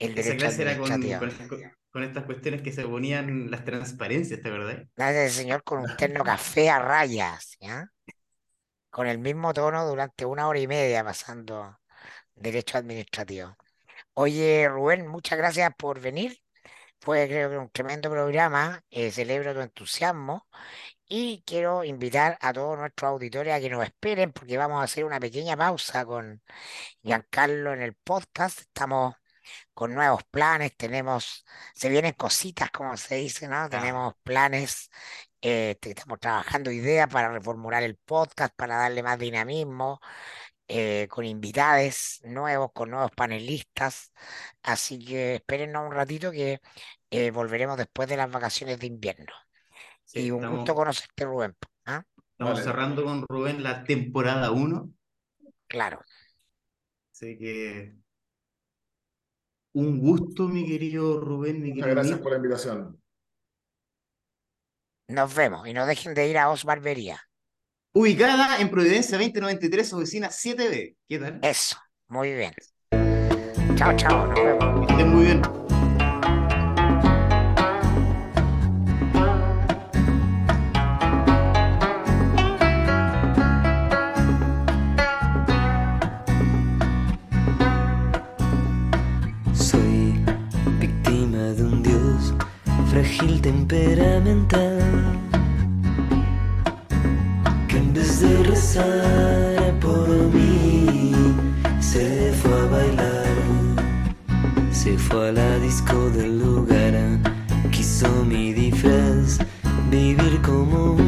el Esa derecho clase era con, administrativo. con, estas co- con estas cuestiones que se ponían las transparencias, ¿te verdad? Nada, ese señor con un terno café a rayas, ¿ya? Con el mismo tono durante una hora y media pasando derecho administrativo. Oye, Rubén, muchas gracias por venir. Fue, creo que un tremendo programa. eh, celebro tu entusiasmo y quiero invitar a todos nuestros auditores a que nos esperen porque vamos a hacer una pequeña pausa con Giancarlo en el podcast. Estamos con nuevos planes, tenemos, se vienen cositas, como se dice, ¿no? Tenemos planes, eh, estamos trabajando ideas para reformular el podcast, para darle más dinamismo. eh, con invitades nuevos, con nuevos panelistas. Así que espérennos un ratito que eh, volveremos después de las vacaciones de invierno. Sí, y un estamos, gusto conocerte, Rubén. ¿ah? estamos Vale. cerrando con Rubén la temporada 1. Claro. Así que un gusto, mi querido Rubén, mi Muchas querido gracias por la invitación. Nos vemos y no dejen de ir a Os Barbería. Ubicada en Providencia 2093, oficina 7B. ¿Qué tal? Eso, muy bien. Chao, chao, nos vemos. Que estén muy bien. Frágil temperamental que en vez de rezar por mí se fue a bailar, se fue a la disco del lugar, quiso mi disfraz vivir como un